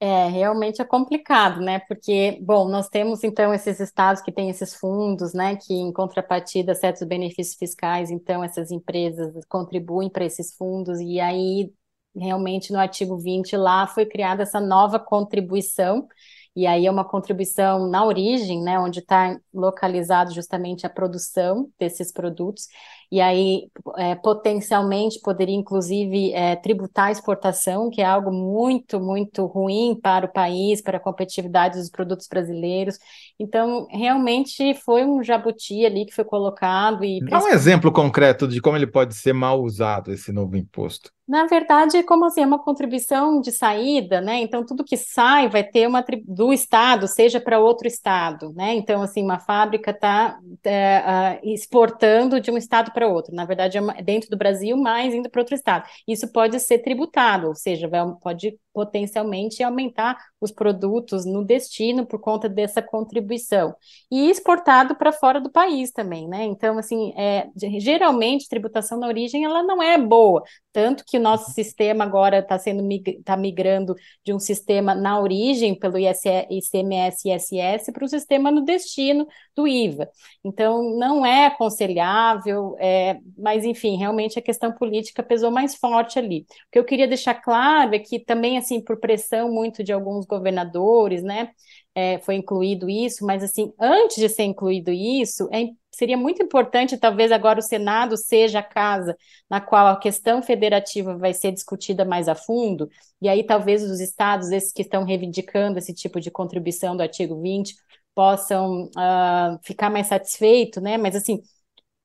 É, realmente é complicado, né? Porque, bom, nós temos então esses estados que têm esses fundos, né? Que em contrapartida certos benefícios fiscais, então essas empresas contribuem para esses fundos, e aí realmente no artigo 20 lá foi criada essa nova contribuição e aí é uma contribuição na origem, né, onde está localizado justamente a produção desses produtos, e aí é, potencialmente poderia inclusive é, tributar a exportação, que é algo muito, muito ruim para o país, para a competitividade dos produtos brasileiros. Então, realmente foi um jabuti ali que foi colocado e... Dá um exemplo concreto de como ele pode ser mal usado, esse novo imposto. Na verdade, como assim, é uma contribuição de saída, né? Então, tudo que sai vai ter uma do Estado, seja para outro Estado, né? Então, assim, uma fábrica está é, exportando de um Estado para outro. Na verdade, é uma, dentro do Brasil, mas indo para outro Estado. Isso pode ser tributado, ou seja, vai, pode potencialmente aumentar os produtos no destino por conta dessa contribuição. E exportado para fora do país também, né? Então, assim, é, geralmente, tributação na origem, ela não é boa, tanto que nosso sistema agora está sendo tá migrando de um sistema na origem, pelo ICMS e ISS, para o sistema no destino do IVA. Então, não é aconselhável, é, mas, enfim, realmente a questão política pesou mais forte ali. O que eu queria deixar claro é que também, assim, por pressão muito de alguns governadores, né, é, foi incluído isso, mas, assim, antes de ser incluído isso, é seria muito importante, talvez agora o Senado seja a casa na qual a questão federativa vai ser discutida mais a fundo, e aí talvez os estados, esses que estão reivindicando esse tipo de contribuição do artigo 20, possam uh, ficar mais satisfeitos, né? Mas assim,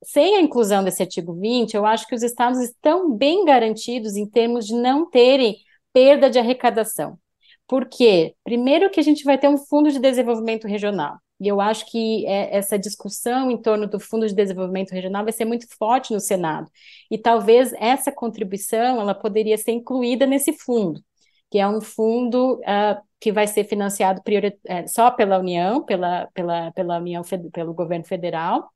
sem a inclusão desse artigo 20, eu acho que os estados estão bem garantidos em termos de não terem perda de arrecadação. Por quê? Primeiro que a gente vai ter um fundo de desenvolvimento regional. E eu acho que é, essa discussão em torno do Fundo de Desenvolvimento Regional vai ser muito forte no Senado. E talvez essa contribuição ela poderia ser incluída nesse fundo, que é um fundo uh, que vai ser financiado priori- é, só pela União, pela, pela, pela União, pelo governo federal,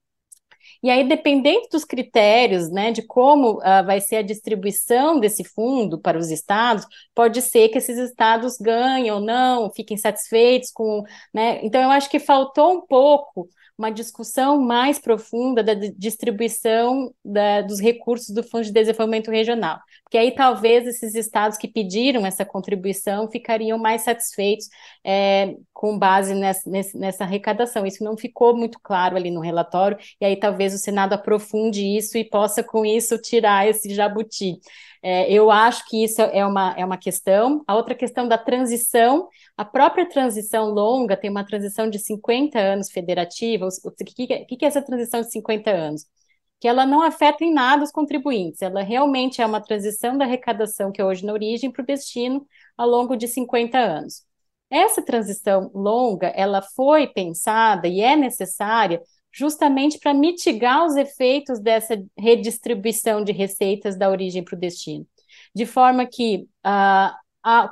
e aí, dependendo dos critérios, né, de como uh, vai ser a distribuição desse fundo para os estados, pode ser que esses estados ganhem ou não, fiquem satisfeitos com, né? Então, eu acho que faltou um pouco uma discussão mais profunda da distribuição da, dos recursos do Fundo de Desenvolvimento Regional. Porque aí talvez esses estados que pediram essa contribuição ficariam mais satisfeitos é, com base nessa, nessa arrecadação. Isso não ficou muito claro ali no relatório, e aí talvez o Senado aprofunde isso e possa, com isso, tirar esse jabuti. É, eu acho que isso é uma, é uma questão. A outra questão da transição, a própria transição longa tem uma transição de 50 anos federativa. O que, que, é essa transição de 50 anos? Que ela não afeta em nada os contribuintes, ela realmente é uma transição da arrecadação que é hoje na origem para o destino ao longo de 50 anos. Essa transição longa, ela foi pensada e é necessária justamente para mitigar os efeitos dessa redistribuição de receitas da origem para o destino. De forma que, uh,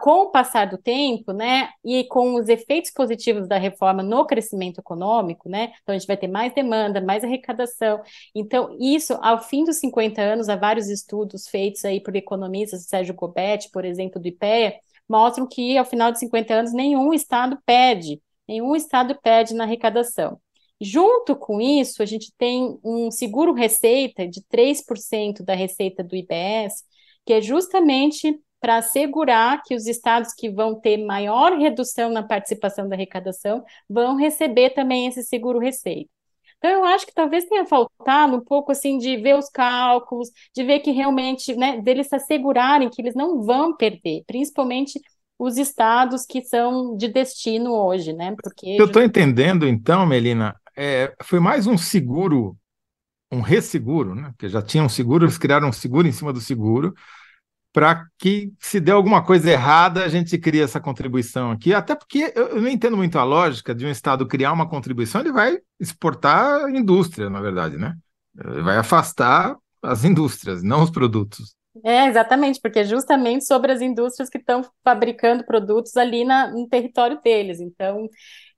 com o passar do tempo, né, e com os efeitos positivos da reforma no crescimento econômico, né, então a gente vai ter mais demanda, mais arrecadação. Então, isso, ao fim dos 50 anos, há vários estudos feitos aí por economistas, Sérgio Gobetti, por exemplo, do IPEA, mostram que, ao final de 50 anos, nenhum estado perde, nenhum estado perde na arrecadação. Junto com isso, a gente tem um seguro-receita de 3% da receita do IBS, que é justamente para assegurar que os estados que vão ter maior redução na participação da arrecadação vão receber também esse seguro-receita. Então, eu acho que talvez tenha faltado um pouco assim de ver os cálculos, de ver que realmente, né, deles se assegurarem que eles não vão perder, principalmente os estados que são de destino hoje, né? Porque eu estou entendendo, então, Melina, é, foi mais um seguro, um resseguro, né? Porque já tinha um seguro, eles criaram um seguro em cima do seguro, para que se der alguma coisa errada, a gente cria essa contribuição aqui. Até porque eu, eu não entendo muito a lógica de um Estado criar uma contribuição, ele vai exportar indústria, na verdade, né? vai afastar as indústrias, não os produtos. É, exatamente, porque é justamente sobre as indústrias que estão fabricando produtos ali na, no território deles. Então,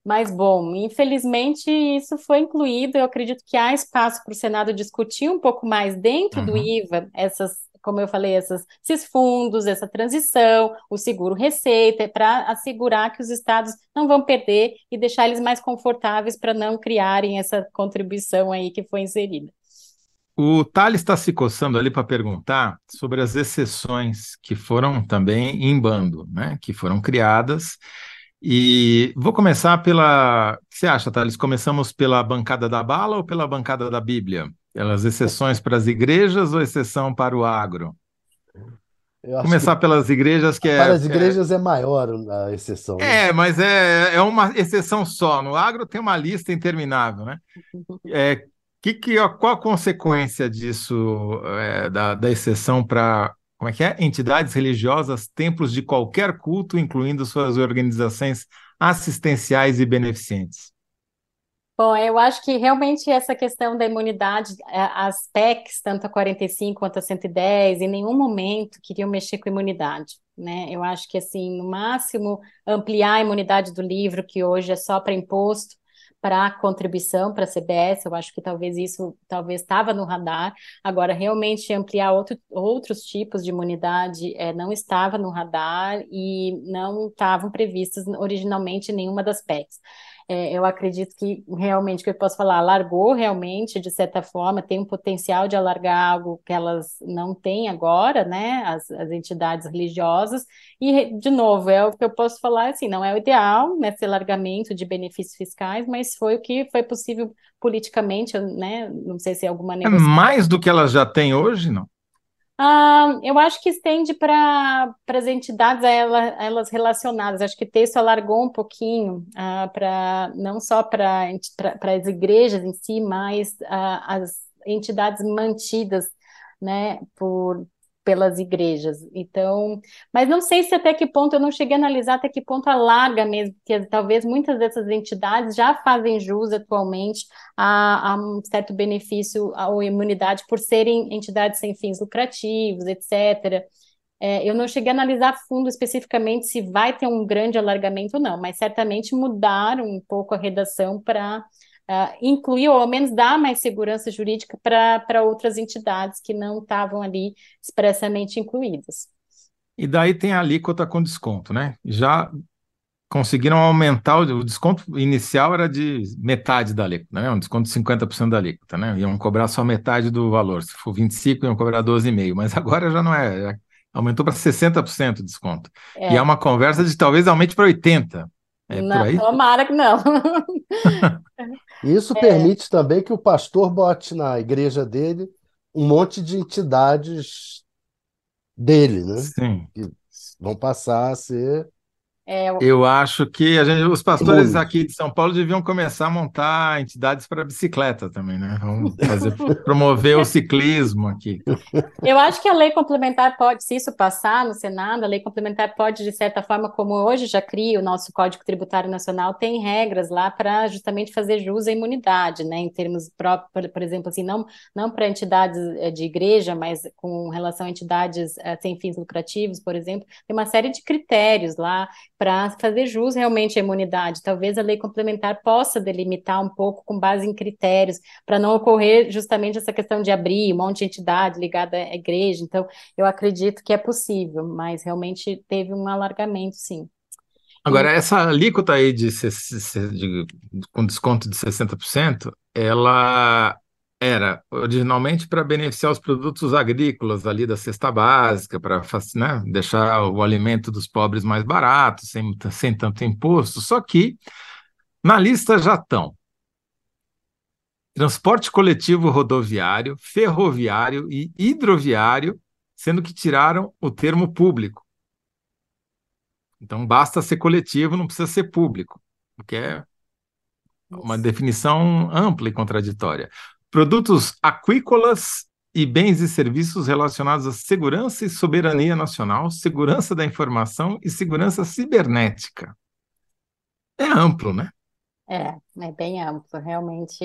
mas bom, infelizmente isso foi incluído. Eu acredito que há espaço para o Senado discutir um pouco mais dentro uhum. do IVA essas como eu falei, essas, esses fundos, essa transição, o seguro-receita, para assegurar que os estados não vão perder e deixar eles mais confortáveis para não criarem essa contribuição aí que foi inserida. O Thales está se coçando ali para perguntar sobre as exceções que foram também em bando, né? que foram criadas. E vou começar pela. O que você acha, Thales? Começamos pela bancada da bala ou pela bancada da Bíblia? Pelas exceções para as igrejas ou exceção para o agro? Começar pelas igrejas que é. Para as igrejas é, é maior a exceção. Né? É, mas é, é uma exceção só. No agro tem uma lista interminável, né? É, que, que, qual a consequência disso, é, da, da exceção para como é que é? Entidades religiosas, templos de qualquer culto, incluindo suas organizações assistenciais e beneficentes? Bom, eu acho que realmente essa questão da imunidade, é, as PECs, tanto a 45 quanto a 110, em nenhum momento queriam mexer com imunidade, né? Eu acho que, assim, no máximo, ampliar a imunidade do livro, que hoje é só para imposto, para contribuição para a CBS, eu acho que talvez isso talvez estava no radar. Agora, realmente ampliar outro, outros tipos de imunidade é, não estava no radar e não estavam previstas originalmente nenhuma das PECs é, eu acredito que realmente, que eu posso falar, alargou realmente, de certa forma, tem um potencial de alargar algo que elas não têm agora, né, as, as entidades religiosas, e, de novo, é o que eu posso falar, assim, não é o ideal, nesse alargamento de benefícios fiscais, mas foi o que foi possível politicamente, né, não sei se é alguma negociação. É mais do que elas já têm hoje, não? Eu acho que estende para as entidades a ela, elas relacionadas. Acho que o texto alargou um pouquinho ah, para não só para as igrejas em si, mas ah, as entidades mantidas né, por, pelas igrejas. Então, mas não sei se até que ponto, eu não cheguei a analisar até que ponto alarga mesmo, porque talvez muitas dessas entidades já fazem jus atualmente a, a um certo benefício ou imunidade por serem entidades sem fins lucrativos, etc. É, eu não cheguei a analisar a fundo especificamente se vai ter um grande alargamento ou não, mas certamente mudaram um pouco a redação para uh, incluir, ou ao menos dar mais segurança jurídica para outras entidades que não estavam ali expressamente incluídas. E daí tem a alíquota com desconto, né? Já conseguiram aumentar, o desconto inicial era de metade da alíquota, né? Um desconto de 50% da alíquota, né? Iam cobrar só metade do valor. Se for 25, iam cobrar 12,5, mas agora já não é, aumentou para 60% de desconto. É. E é uma conversa de talvez aumente para 80. É não, tomara que não. Isso é. permite também que o pastor bote na igreja dele um monte de entidades dele, né? Sim. Que vão passar a ser é, eu... eu... acho que a gente, os pastores aqui de São Paulo deviam começar a montar entidades para bicicleta também, né? Vamos fazer, promover o ciclismo aqui. Eu acho que a lei complementar pode, se isso passar no Senado, a lei complementar pode, de certa forma, como hoje já cria o nosso Código Tributário Nacional, tem regras lá para justamente fazer jus à imunidade, né? Em termos próprios, por exemplo, assim, não, não para entidades eh, de igreja, mas com relação a entidades uh, sem fins lucrativos, por exemplo, tem uma série de critérios lá para fazer jus realmente à imunidade. Talvez a lei complementar possa delimitar um pouco com base em critérios, para não ocorrer justamente essa questão de abrir um monte de entidade ligada à igreja. Então, eu acredito que é possível, mas realmente teve um alargamento, sim. Agora, essa alíquota aí de, de, com desconto de 60%, ela era originalmente para beneficiar os produtos agrícolas ali da cesta básica, para né, deixar o alimento dos pobres mais barato, sem, sem tanto imposto. Só que na lista já estão transporte coletivo rodoviário, ferroviário e hidroviário, sendo que tiraram o termo público. Então basta ser coletivo, não precisa ser público, o que é uma definição ampla e contraditória produtos aquícolas e bens e serviços relacionados à segurança e soberania nacional, segurança da informação e segurança cibernética. É amplo, né? É, É bem amplo, realmente.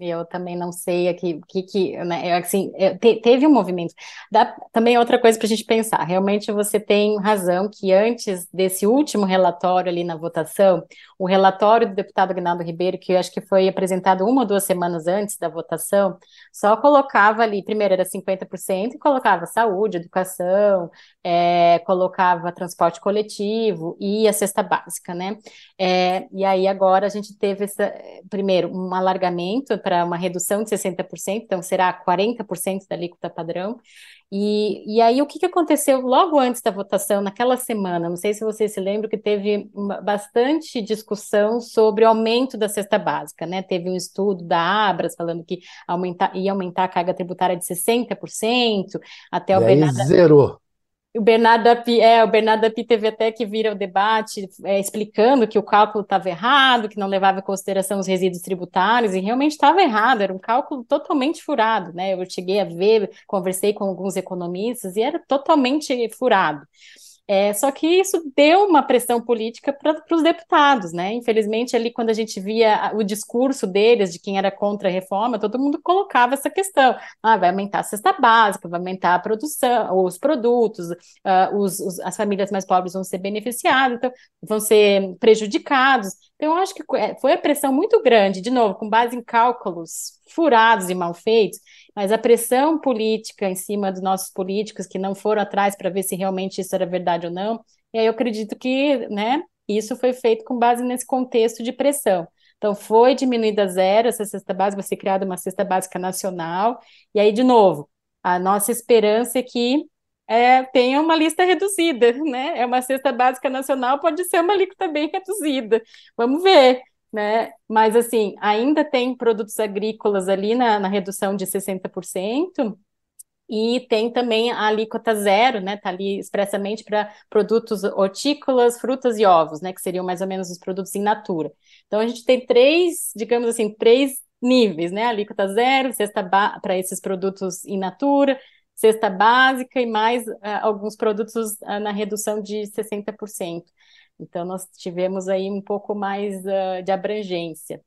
Eu também não sei aqui que, que né, assim, te, teve um movimento. Dá, também outra coisa para a gente pensar. Realmente você tem razão que antes desse último relatório ali na votação, o relatório do deputado Aguinaldo Ribeiro, que eu acho que foi apresentado uma ou duas semanas antes da votação, só colocava ali, primeiro era 50% e colocava saúde, educação, é, colocava transporte coletivo e a cesta básica, né? É, e aí agora a gente teve essa, primeiro, um alargamento para uma redução de 60%, então será 40% da alíquota padrão. E, e aí, o que, que aconteceu logo antes da votação, naquela semana? Não sei se vocês se lembram que teve uma, bastante discussão sobre o aumento da cesta básica, né? Teve um estudo da Abras falando que aumentar, ia aumentar a carga tributária de 60%, até e o Bernardo... zerou. O Bernardo Api, é, o Bernardo Api teve até que vir ao debate é, explicando que o cálculo estava errado, que não levava em consideração os resíduos tributários, e realmente estava errado, era um cálculo totalmente furado, né? Eu cheguei a ver, conversei com alguns economistas e era totalmente furado. É, só que isso deu uma pressão política para os deputados, né? Infelizmente, ali, quando a gente via o discurso deles, de quem era contra a reforma, todo mundo colocava essa questão: ah, vai aumentar a cesta básica, vai aumentar a produção, os produtos, uh, os, os, as famílias mais pobres vão ser beneficiadas, então, vão ser prejudicados. Então, acho que é, foi a pressão muito grande, de novo, com base em cálculos furados e mal feitos, mas a pressão política em cima dos nossos políticos que não foram atrás para ver se realmente isso era verdade ou não, e aí eu acredito que, né, isso foi feito com base nesse contexto de pressão. Então, foi diminuída a zero essa cesta básica, vai ser criada uma cesta básica nacional, e aí, de novo, a nossa esperança é que é, tenha uma lista reduzida, né? É uma cesta básica nacional, pode ser uma alíquota bem reduzida. Vamos ver né? Mas assim, ainda tem produtos agrícolas ali na, na redução de 60%. E tem também a alíquota zero, né? Tá ali expressamente para produtos hortícolas, frutas e ovos, né? Que seriam mais ou menos os produtos in natura. Então a gente tem três, digamos assim, três níveis, né? Alíquota zero, cesta para esses produtos in natura, cesta básica e mais uh, alguns produtos uh, na redução de 60%. Então, nós tivemos aí um pouco mais uh, de abrangência.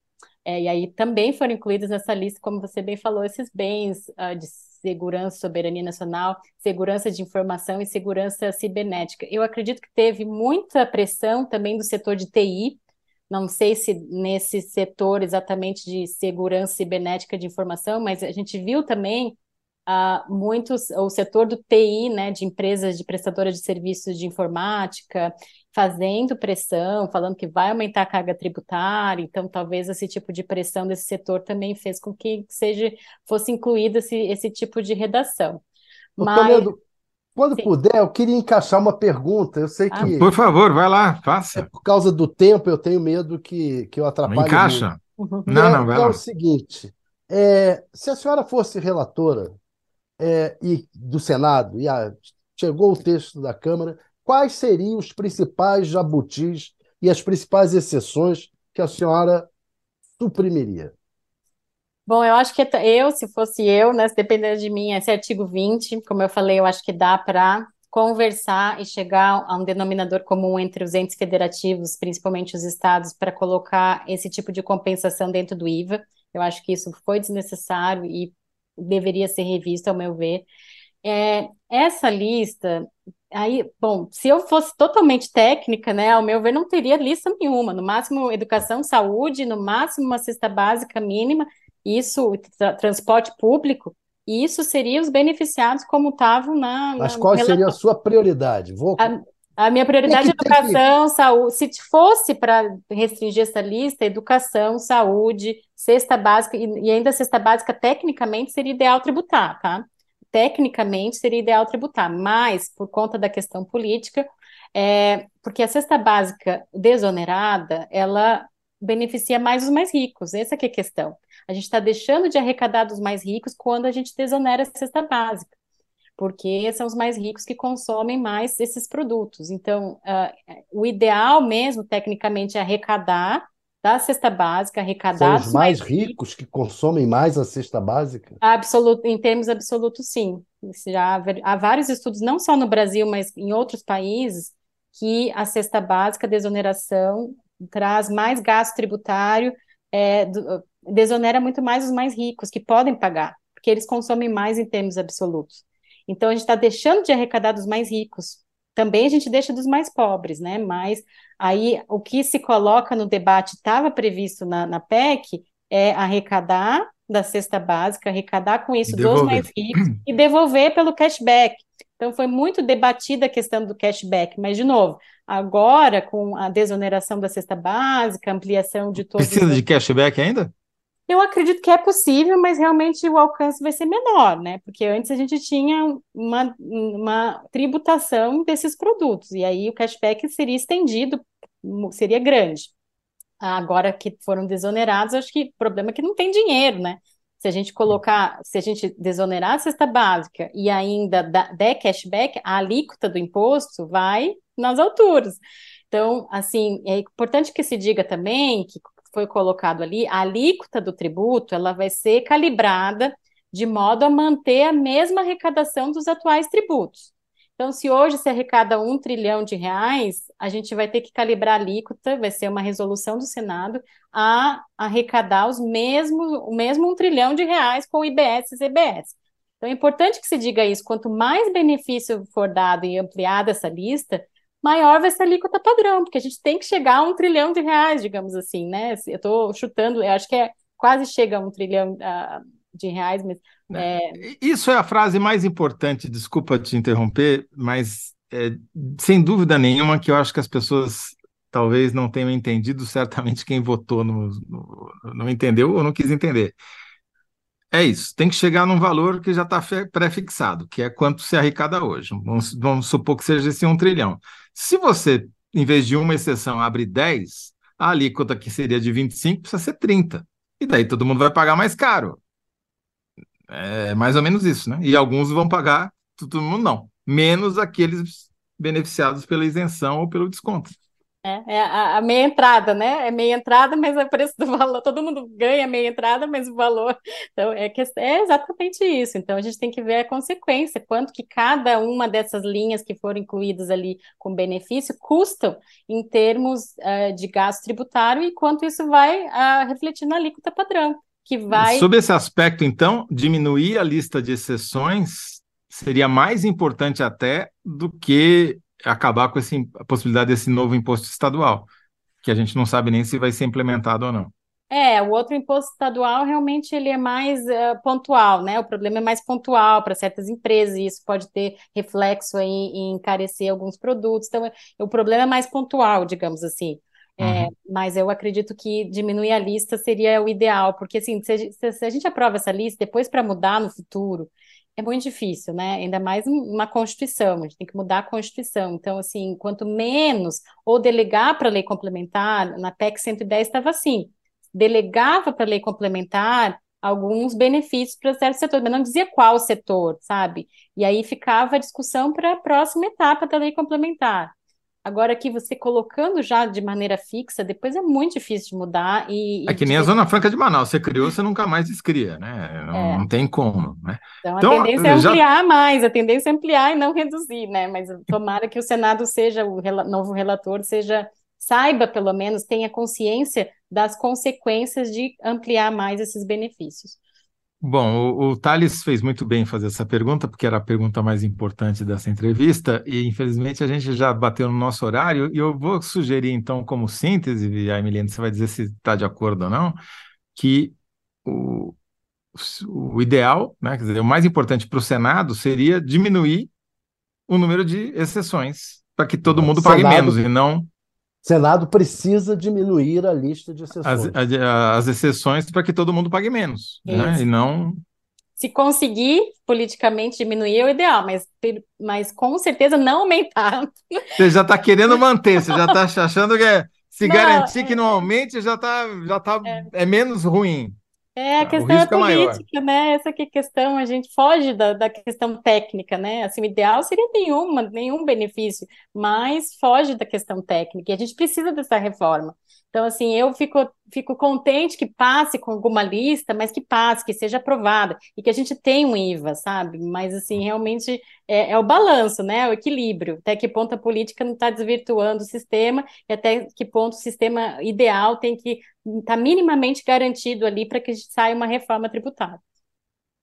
É, e aí também foram incluídos nessa lista, como você bem falou, esses bens de segurança, soberania nacional, segurança de informação e segurança cibernética. Eu acredito que teve muita pressão também do setor de TI, não sei se nesse setor exatamente de segurança cibernética de informação, mas a gente viu também uh, muitos, o setor do TI, né, de empresas de prestadoras de serviços de informática, fazendo pressão, falando que vai aumentar a carga tributária, então talvez esse tipo de pressão desse setor também fez com que seja fosse incluído esse, esse tipo de redação. Mas... Toledo, quando Sim. puder, eu queria encaixar uma pergunta. Eu sei ah, que. Por favor, vai lá, faça. É por causa do tempo, eu tenho medo que, que eu atrapalhe. Encaixa. Muito. Não, é, não, vai é lá. o seguinte: é, se a senhora fosse relatora é, e do Senado, e a, chegou o texto da Câmara, quais seriam os principais jabutis e as principais exceções que a senhora suprimiria? Bom, eu acho que eu, se fosse eu, né, se depender de mim, esse artigo 20, como eu falei, eu acho que dá para conversar e chegar a um denominador comum entre os entes federativos, principalmente os estados, para colocar esse tipo de compensação dentro do IVA. Eu acho que isso foi desnecessário e deveria ser revisto, ao meu ver. É, essa lista, aí, bom, se eu fosse totalmente técnica, né, ao meu ver, não teria lista nenhuma, no máximo educação, saúde, no máximo uma cesta básica mínima, isso, tra transporte público, e isso seria os beneficiados como estavam na. Mas qual seria a sua prioridade? Vou... A, a minha prioridade é educação, que... saúde. Se fosse para restringir essa lista, educação, saúde, cesta básica, e, e ainda cesta básica, tecnicamente, seria ideal tributar, tá? tecnicamente seria ideal tributar, mas por conta da questão política, é, porque a cesta básica desonerada, ela beneficia mais os mais ricos, essa é a questão. A gente está deixando de arrecadar dos mais ricos quando a gente desonera a cesta básica, porque são os mais ricos que consomem mais esses produtos. Então, uh, o ideal mesmo, tecnicamente, é arrecadar da cesta básica arrecadados. São os mais, mais ricos que consomem mais a cesta básica? Absoluto, em termos absolutos, sim. Já há vários estudos, não só no Brasil, mas em outros países, que a cesta básica, desoneração, traz mais gasto tributário é, do, desonera muito mais os mais ricos, que podem pagar, porque eles consomem mais em termos absolutos. Então, a gente está deixando de arrecadar dos mais ricos. Também a gente deixa dos mais pobres, né? Mas aí o que se coloca no debate, estava previsto na, na PEC, é arrecadar da cesta básica, arrecadar com isso dos mais ricos e devolver pelo cashback. Então, foi muito debatida a questão do cashback, mas, de novo, agora, com a desoneração da cesta básica, ampliação de todos. Precisa de cashback ainda? Eu acredito que é possível, mas realmente o alcance vai ser menor, né? Porque antes a gente tinha uma, uma tributação desses produtos, e aí o cashback seria estendido, seria grande. Agora que foram desonerados, acho que o problema é que não tem dinheiro, né? Se a gente colocar, se a gente desonerar a cesta básica e ainda der cashback, a alíquota do imposto vai nas alturas. Então, assim, é importante que se diga também que foi colocado ali, a alíquota do tributo, ela vai ser calibrada de modo a manter a mesma arrecadação dos atuais tributos. Então, se hoje se arrecada um trilhão de reais, a gente vai ter que calibrar a alíquota, vai ser uma resolução do Senado, a arrecadar os mesmos, o mesmo um trilhão de reais com IBS e CBS. Então, é importante que se diga isso, quanto mais benefício for dado e ampliada essa lista, maior vai ser a alíquota padrão, porque a gente tem que chegar a um trilhão de reais, digamos assim, né? Eu estou chutando, eu acho que é, quase chega a um trilhão uh, de reais, mas né? É... Isso é a frase mais importante, desculpa te interromper, mas é, sem dúvida nenhuma que eu acho que as pessoas talvez não tenham entendido certamente quem votou no, no, não entendeu ou não quis entender. É isso, tem que chegar num valor que já está pré-fixado, que é quanto se arrecada hoje. Vamos, vamos, supor que seja esse um trilhão. Se você, em vez de uma exceção, abre 10, a alíquota que seria de 25 precisa ser 30. E daí todo mundo vai pagar mais caro. É mais ou menos isso, né? E alguns vão pagar, todo mundo não. Menos aqueles beneficiados pela isenção ou pelo desconto. É, é a, a, meia entrada, né? É meia entrada, mas é o preço do valor. Todo mundo ganha meia entrada, mas o valor. Então, é, que, é exatamente isso. Então, a gente tem que ver a consequência, quanto que cada uma dessas linhas que foram incluídas ali com benefício custam em termos uh, de gasto tributário e quanto isso vai uh, refletir na alíquota padrão que vai. Sob esse aspecto, então, diminuir a lista de exceções seria mais importante até do que acabar com esse, a possibilidade desse novo imposto estadual, que a gente não sabe nem se vai ser implementado ou não. É, o outro imposto estadual realmente ele é mais uh, pontual, né? O problema é mais pontual para certas empresas, e isso pode ter reflexo em, em encarecer alguns produtos. Então, o problema é mais pontual, digamos assim. É, uhum. Mas eu acredito que diminuir a lista seria o ideal, porque assim, se, se, se a gente aprova essa lista, depois para mudar no futuro, é muito difícil, né? Ainda mais uma Constituição, a gente tem que mudar a Constituição. Então, assim, quanto menos, ou delegar para a lei complementar, na PEC 110 estava assim, delegava para a lei complementar alguns benefícios para certo setor, mas não dizia qual setor, sabe? E aí ficava a discussão para a próxima etapa da lei complementar. Agora que você colocando já de maneira fixa, depois é muito difícil de mudar. E, é que nem a Zona Franca de Manaus, você criou, você nunca mais descria, né? Não, é. não tem como, né? Então, a então, tendência é ampliar já... mais, a tendência é ampliar e não reduzir, né? Mas tomara que o Senado seja, o novo relator seja, saiba pelo menos, tenha consciência das consequências de ampliar mais esses benefícios. Bom, o, o Thales fez muito bem fazer essa pergunta, porque era a pergunta mais importante dessa entrevista, e infelizmente a gente já bateu no nosso horário, e eu vou sugerir, então, como síntese, e a Emiliane, você vai dizer se está de acordo ou não, que o, o ideal, né, quer dizer, o mais importante para o Senado seria diminuir o número de exceções, para que todo mundo pague menos, e não Senado precisa diminuir a lista de exceções. As, as exceções para que todo mundo pague menos, né? E não. Se conseguir politicamente diminuir é o ideal, mas, mas com certeza não aumentar. Você já está querendo manter, você já está achando que é, se não, garantir é, que não aumente já está já tá, é. é menos ruim. É, a tá, questão é, é política, é né? Essa que é a questão, a gente foge da, da questão técnica, né? Assim, o ideal seria nenhuma, nenhum benefício, mas foge da questão técnica, e a gente precisa dessa reforma. Então, assim, eu fico, fico contente que passe com alguma lista, mas que passe, que seja aprovada, e que a gente tenha um IVA, sabe? Mas, assim, realmente é, é o balanço, né? O equilíbrio. Até que ponto a política não está desvirtuando o sistema, e até que ponto o sistema ideal tem que está minimamente garantido ali para que saia uma reforma tributária.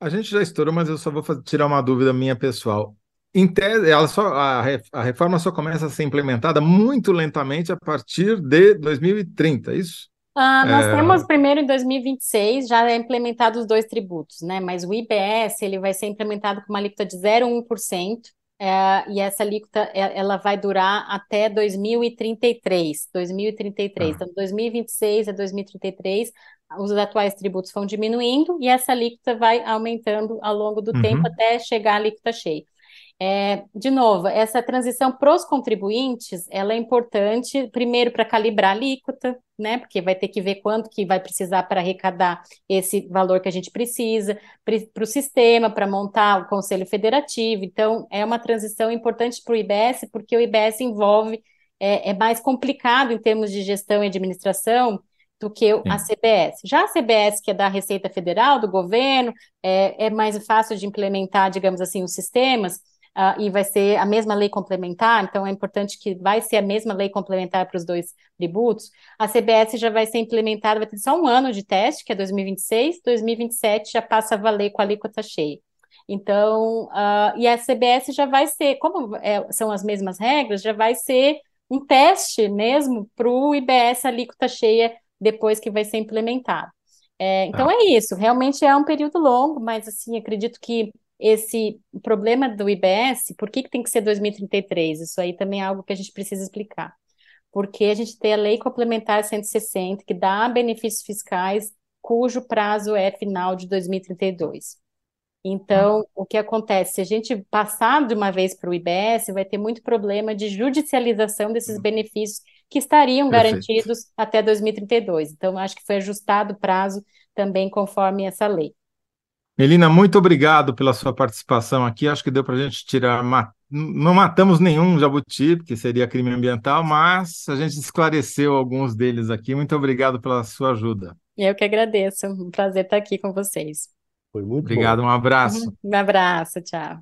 A gente já estourou, mas eu só vou tirar uma dúvida minha pessoal. Em tese, ela só, a, a reforma só começa a ser implementada muito lentamente a partir de 2030, é isso? Uh, nós é... temos primeiro em 2026, já é implementado os dois tributos, né? Mas o IBS ele vai ser implementado com uma alíquota de 0,1%, é, e essa alíquota é, ela vai durar até 2033. 2033. Ah. Então, 2026 a 2033, os atuais tributos vão diminuindo e essa alíquota vai aumentando ao longo do uhum. tempo até chegar à alíquota cheia. É, de novo, essa transição para os contribuintes, ela é importante, primeiro, para calibrar a alíquota, né? Porque vai ter que ver quanto que vai precisar para arrecadar esse valor que a gente precisa, para o sistema, para montar o Conselho Federativo. Então, é uma transição importante para o IBS, porque o IBS envolve, é, é, mais complicado em termos de gestão e administração do que Sim. a CBS. Já a CBS, que é da Receita Federal, do governo, é, é mais fácil de implementar, digamos assim, os sistemas uh, e vai ser a mesma lei complementar, então é importante que vai ser a mesma lei complementar para os dois tributos. A CBS já vai ser implementada, vai ter só um ano de teste, que é 2026, 2027 já passa a valer com a alíquota cheia. Então, uh, e a CBS já vai ser, como é, são as mesmas regras, já vai ser um teste mesmo para o IBS alíquota cheia depois que vai ser implementado. É, então ah. é isso, realmente é um período longo, mas assim, acredito que esse problema do IBS, por que, que tem que ser 2033? Isso aí também é algo que a gente precisa explicar. Porque a gente tem a Lei Complementar 160, que dá benefícios fiscais cujo prazo é final de 2032. Então, o que acontece? Se a gente passar de uma vez para o IBS, vai ter muito problema de judicialização desses benefícios que estariam Perfeito. garantidos até 2032. Então, acho que foi ajustado o prazo também conforme essa lei. Melina, muito obrigado pela sua participação aqui. Acho que deu para a gente tirar. Não matamos nenhum jabuti, porque seria crime ambiental, mas a gente esclareceu alguns deles aqui. Muito obrigado pela sua ajuda. Eu que agradeço. Um prazer estar aqui com vocês. Foi muito obrigado, bom. um abraço. Um abraço, tchau.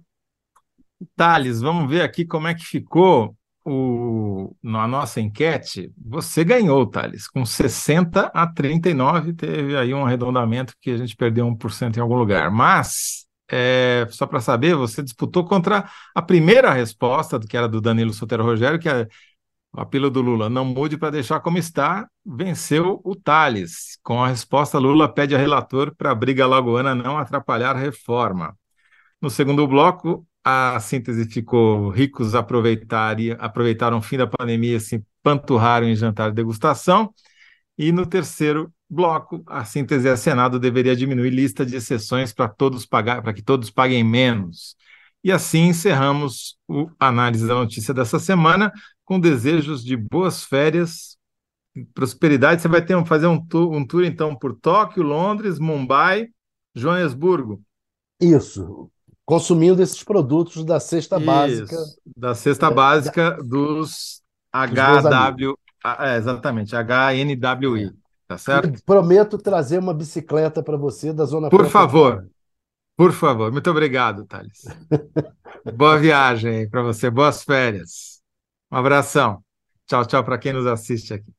Thales, vamos ver aqui como é que ficou o, na nossa enquete, você ganhou, Thales, com 60 a 39, teve aí um arredondamento que a gente perdeu 1% em algum lugar. Mas, é, só para saber, você disputou contra a primeira resposta, que era do Danilo Sotero Rogério, que é o apelo do Lula, não mude para deixar como está, venceu o Thales. Com a resposta, Lula pede a relator para a briga lagoana não atrapalhar a reforma. No segundo bloco, a síntese ficou ricos aproveitaram o fim da pandemia, se panturraram em jantar de degustação. E no terceiro bloco, a síntese é Senado deveria diminuir lista de exceções para todos pagar, para que todos paguem menos. E assim encerramos a análise da notícia dessa semana com desejos de boas férias, prosperidade. Você vai ter fazer um tour, um tour então por Tóquio, Londres, Mumbai, Joanesburgo. Isso consumindo esses produtos da cesta Isso, básica. Da cesta básica dos HW. É, exatamente, HNWI. Tá certo? E prometo trazer uma bicicleta para você da Zona Por favor. Por favor. Muito obrigado, Thales. Boa viagem para você. Boas férias. Um abração. Tchau, tchau para quem nos assiste aqui.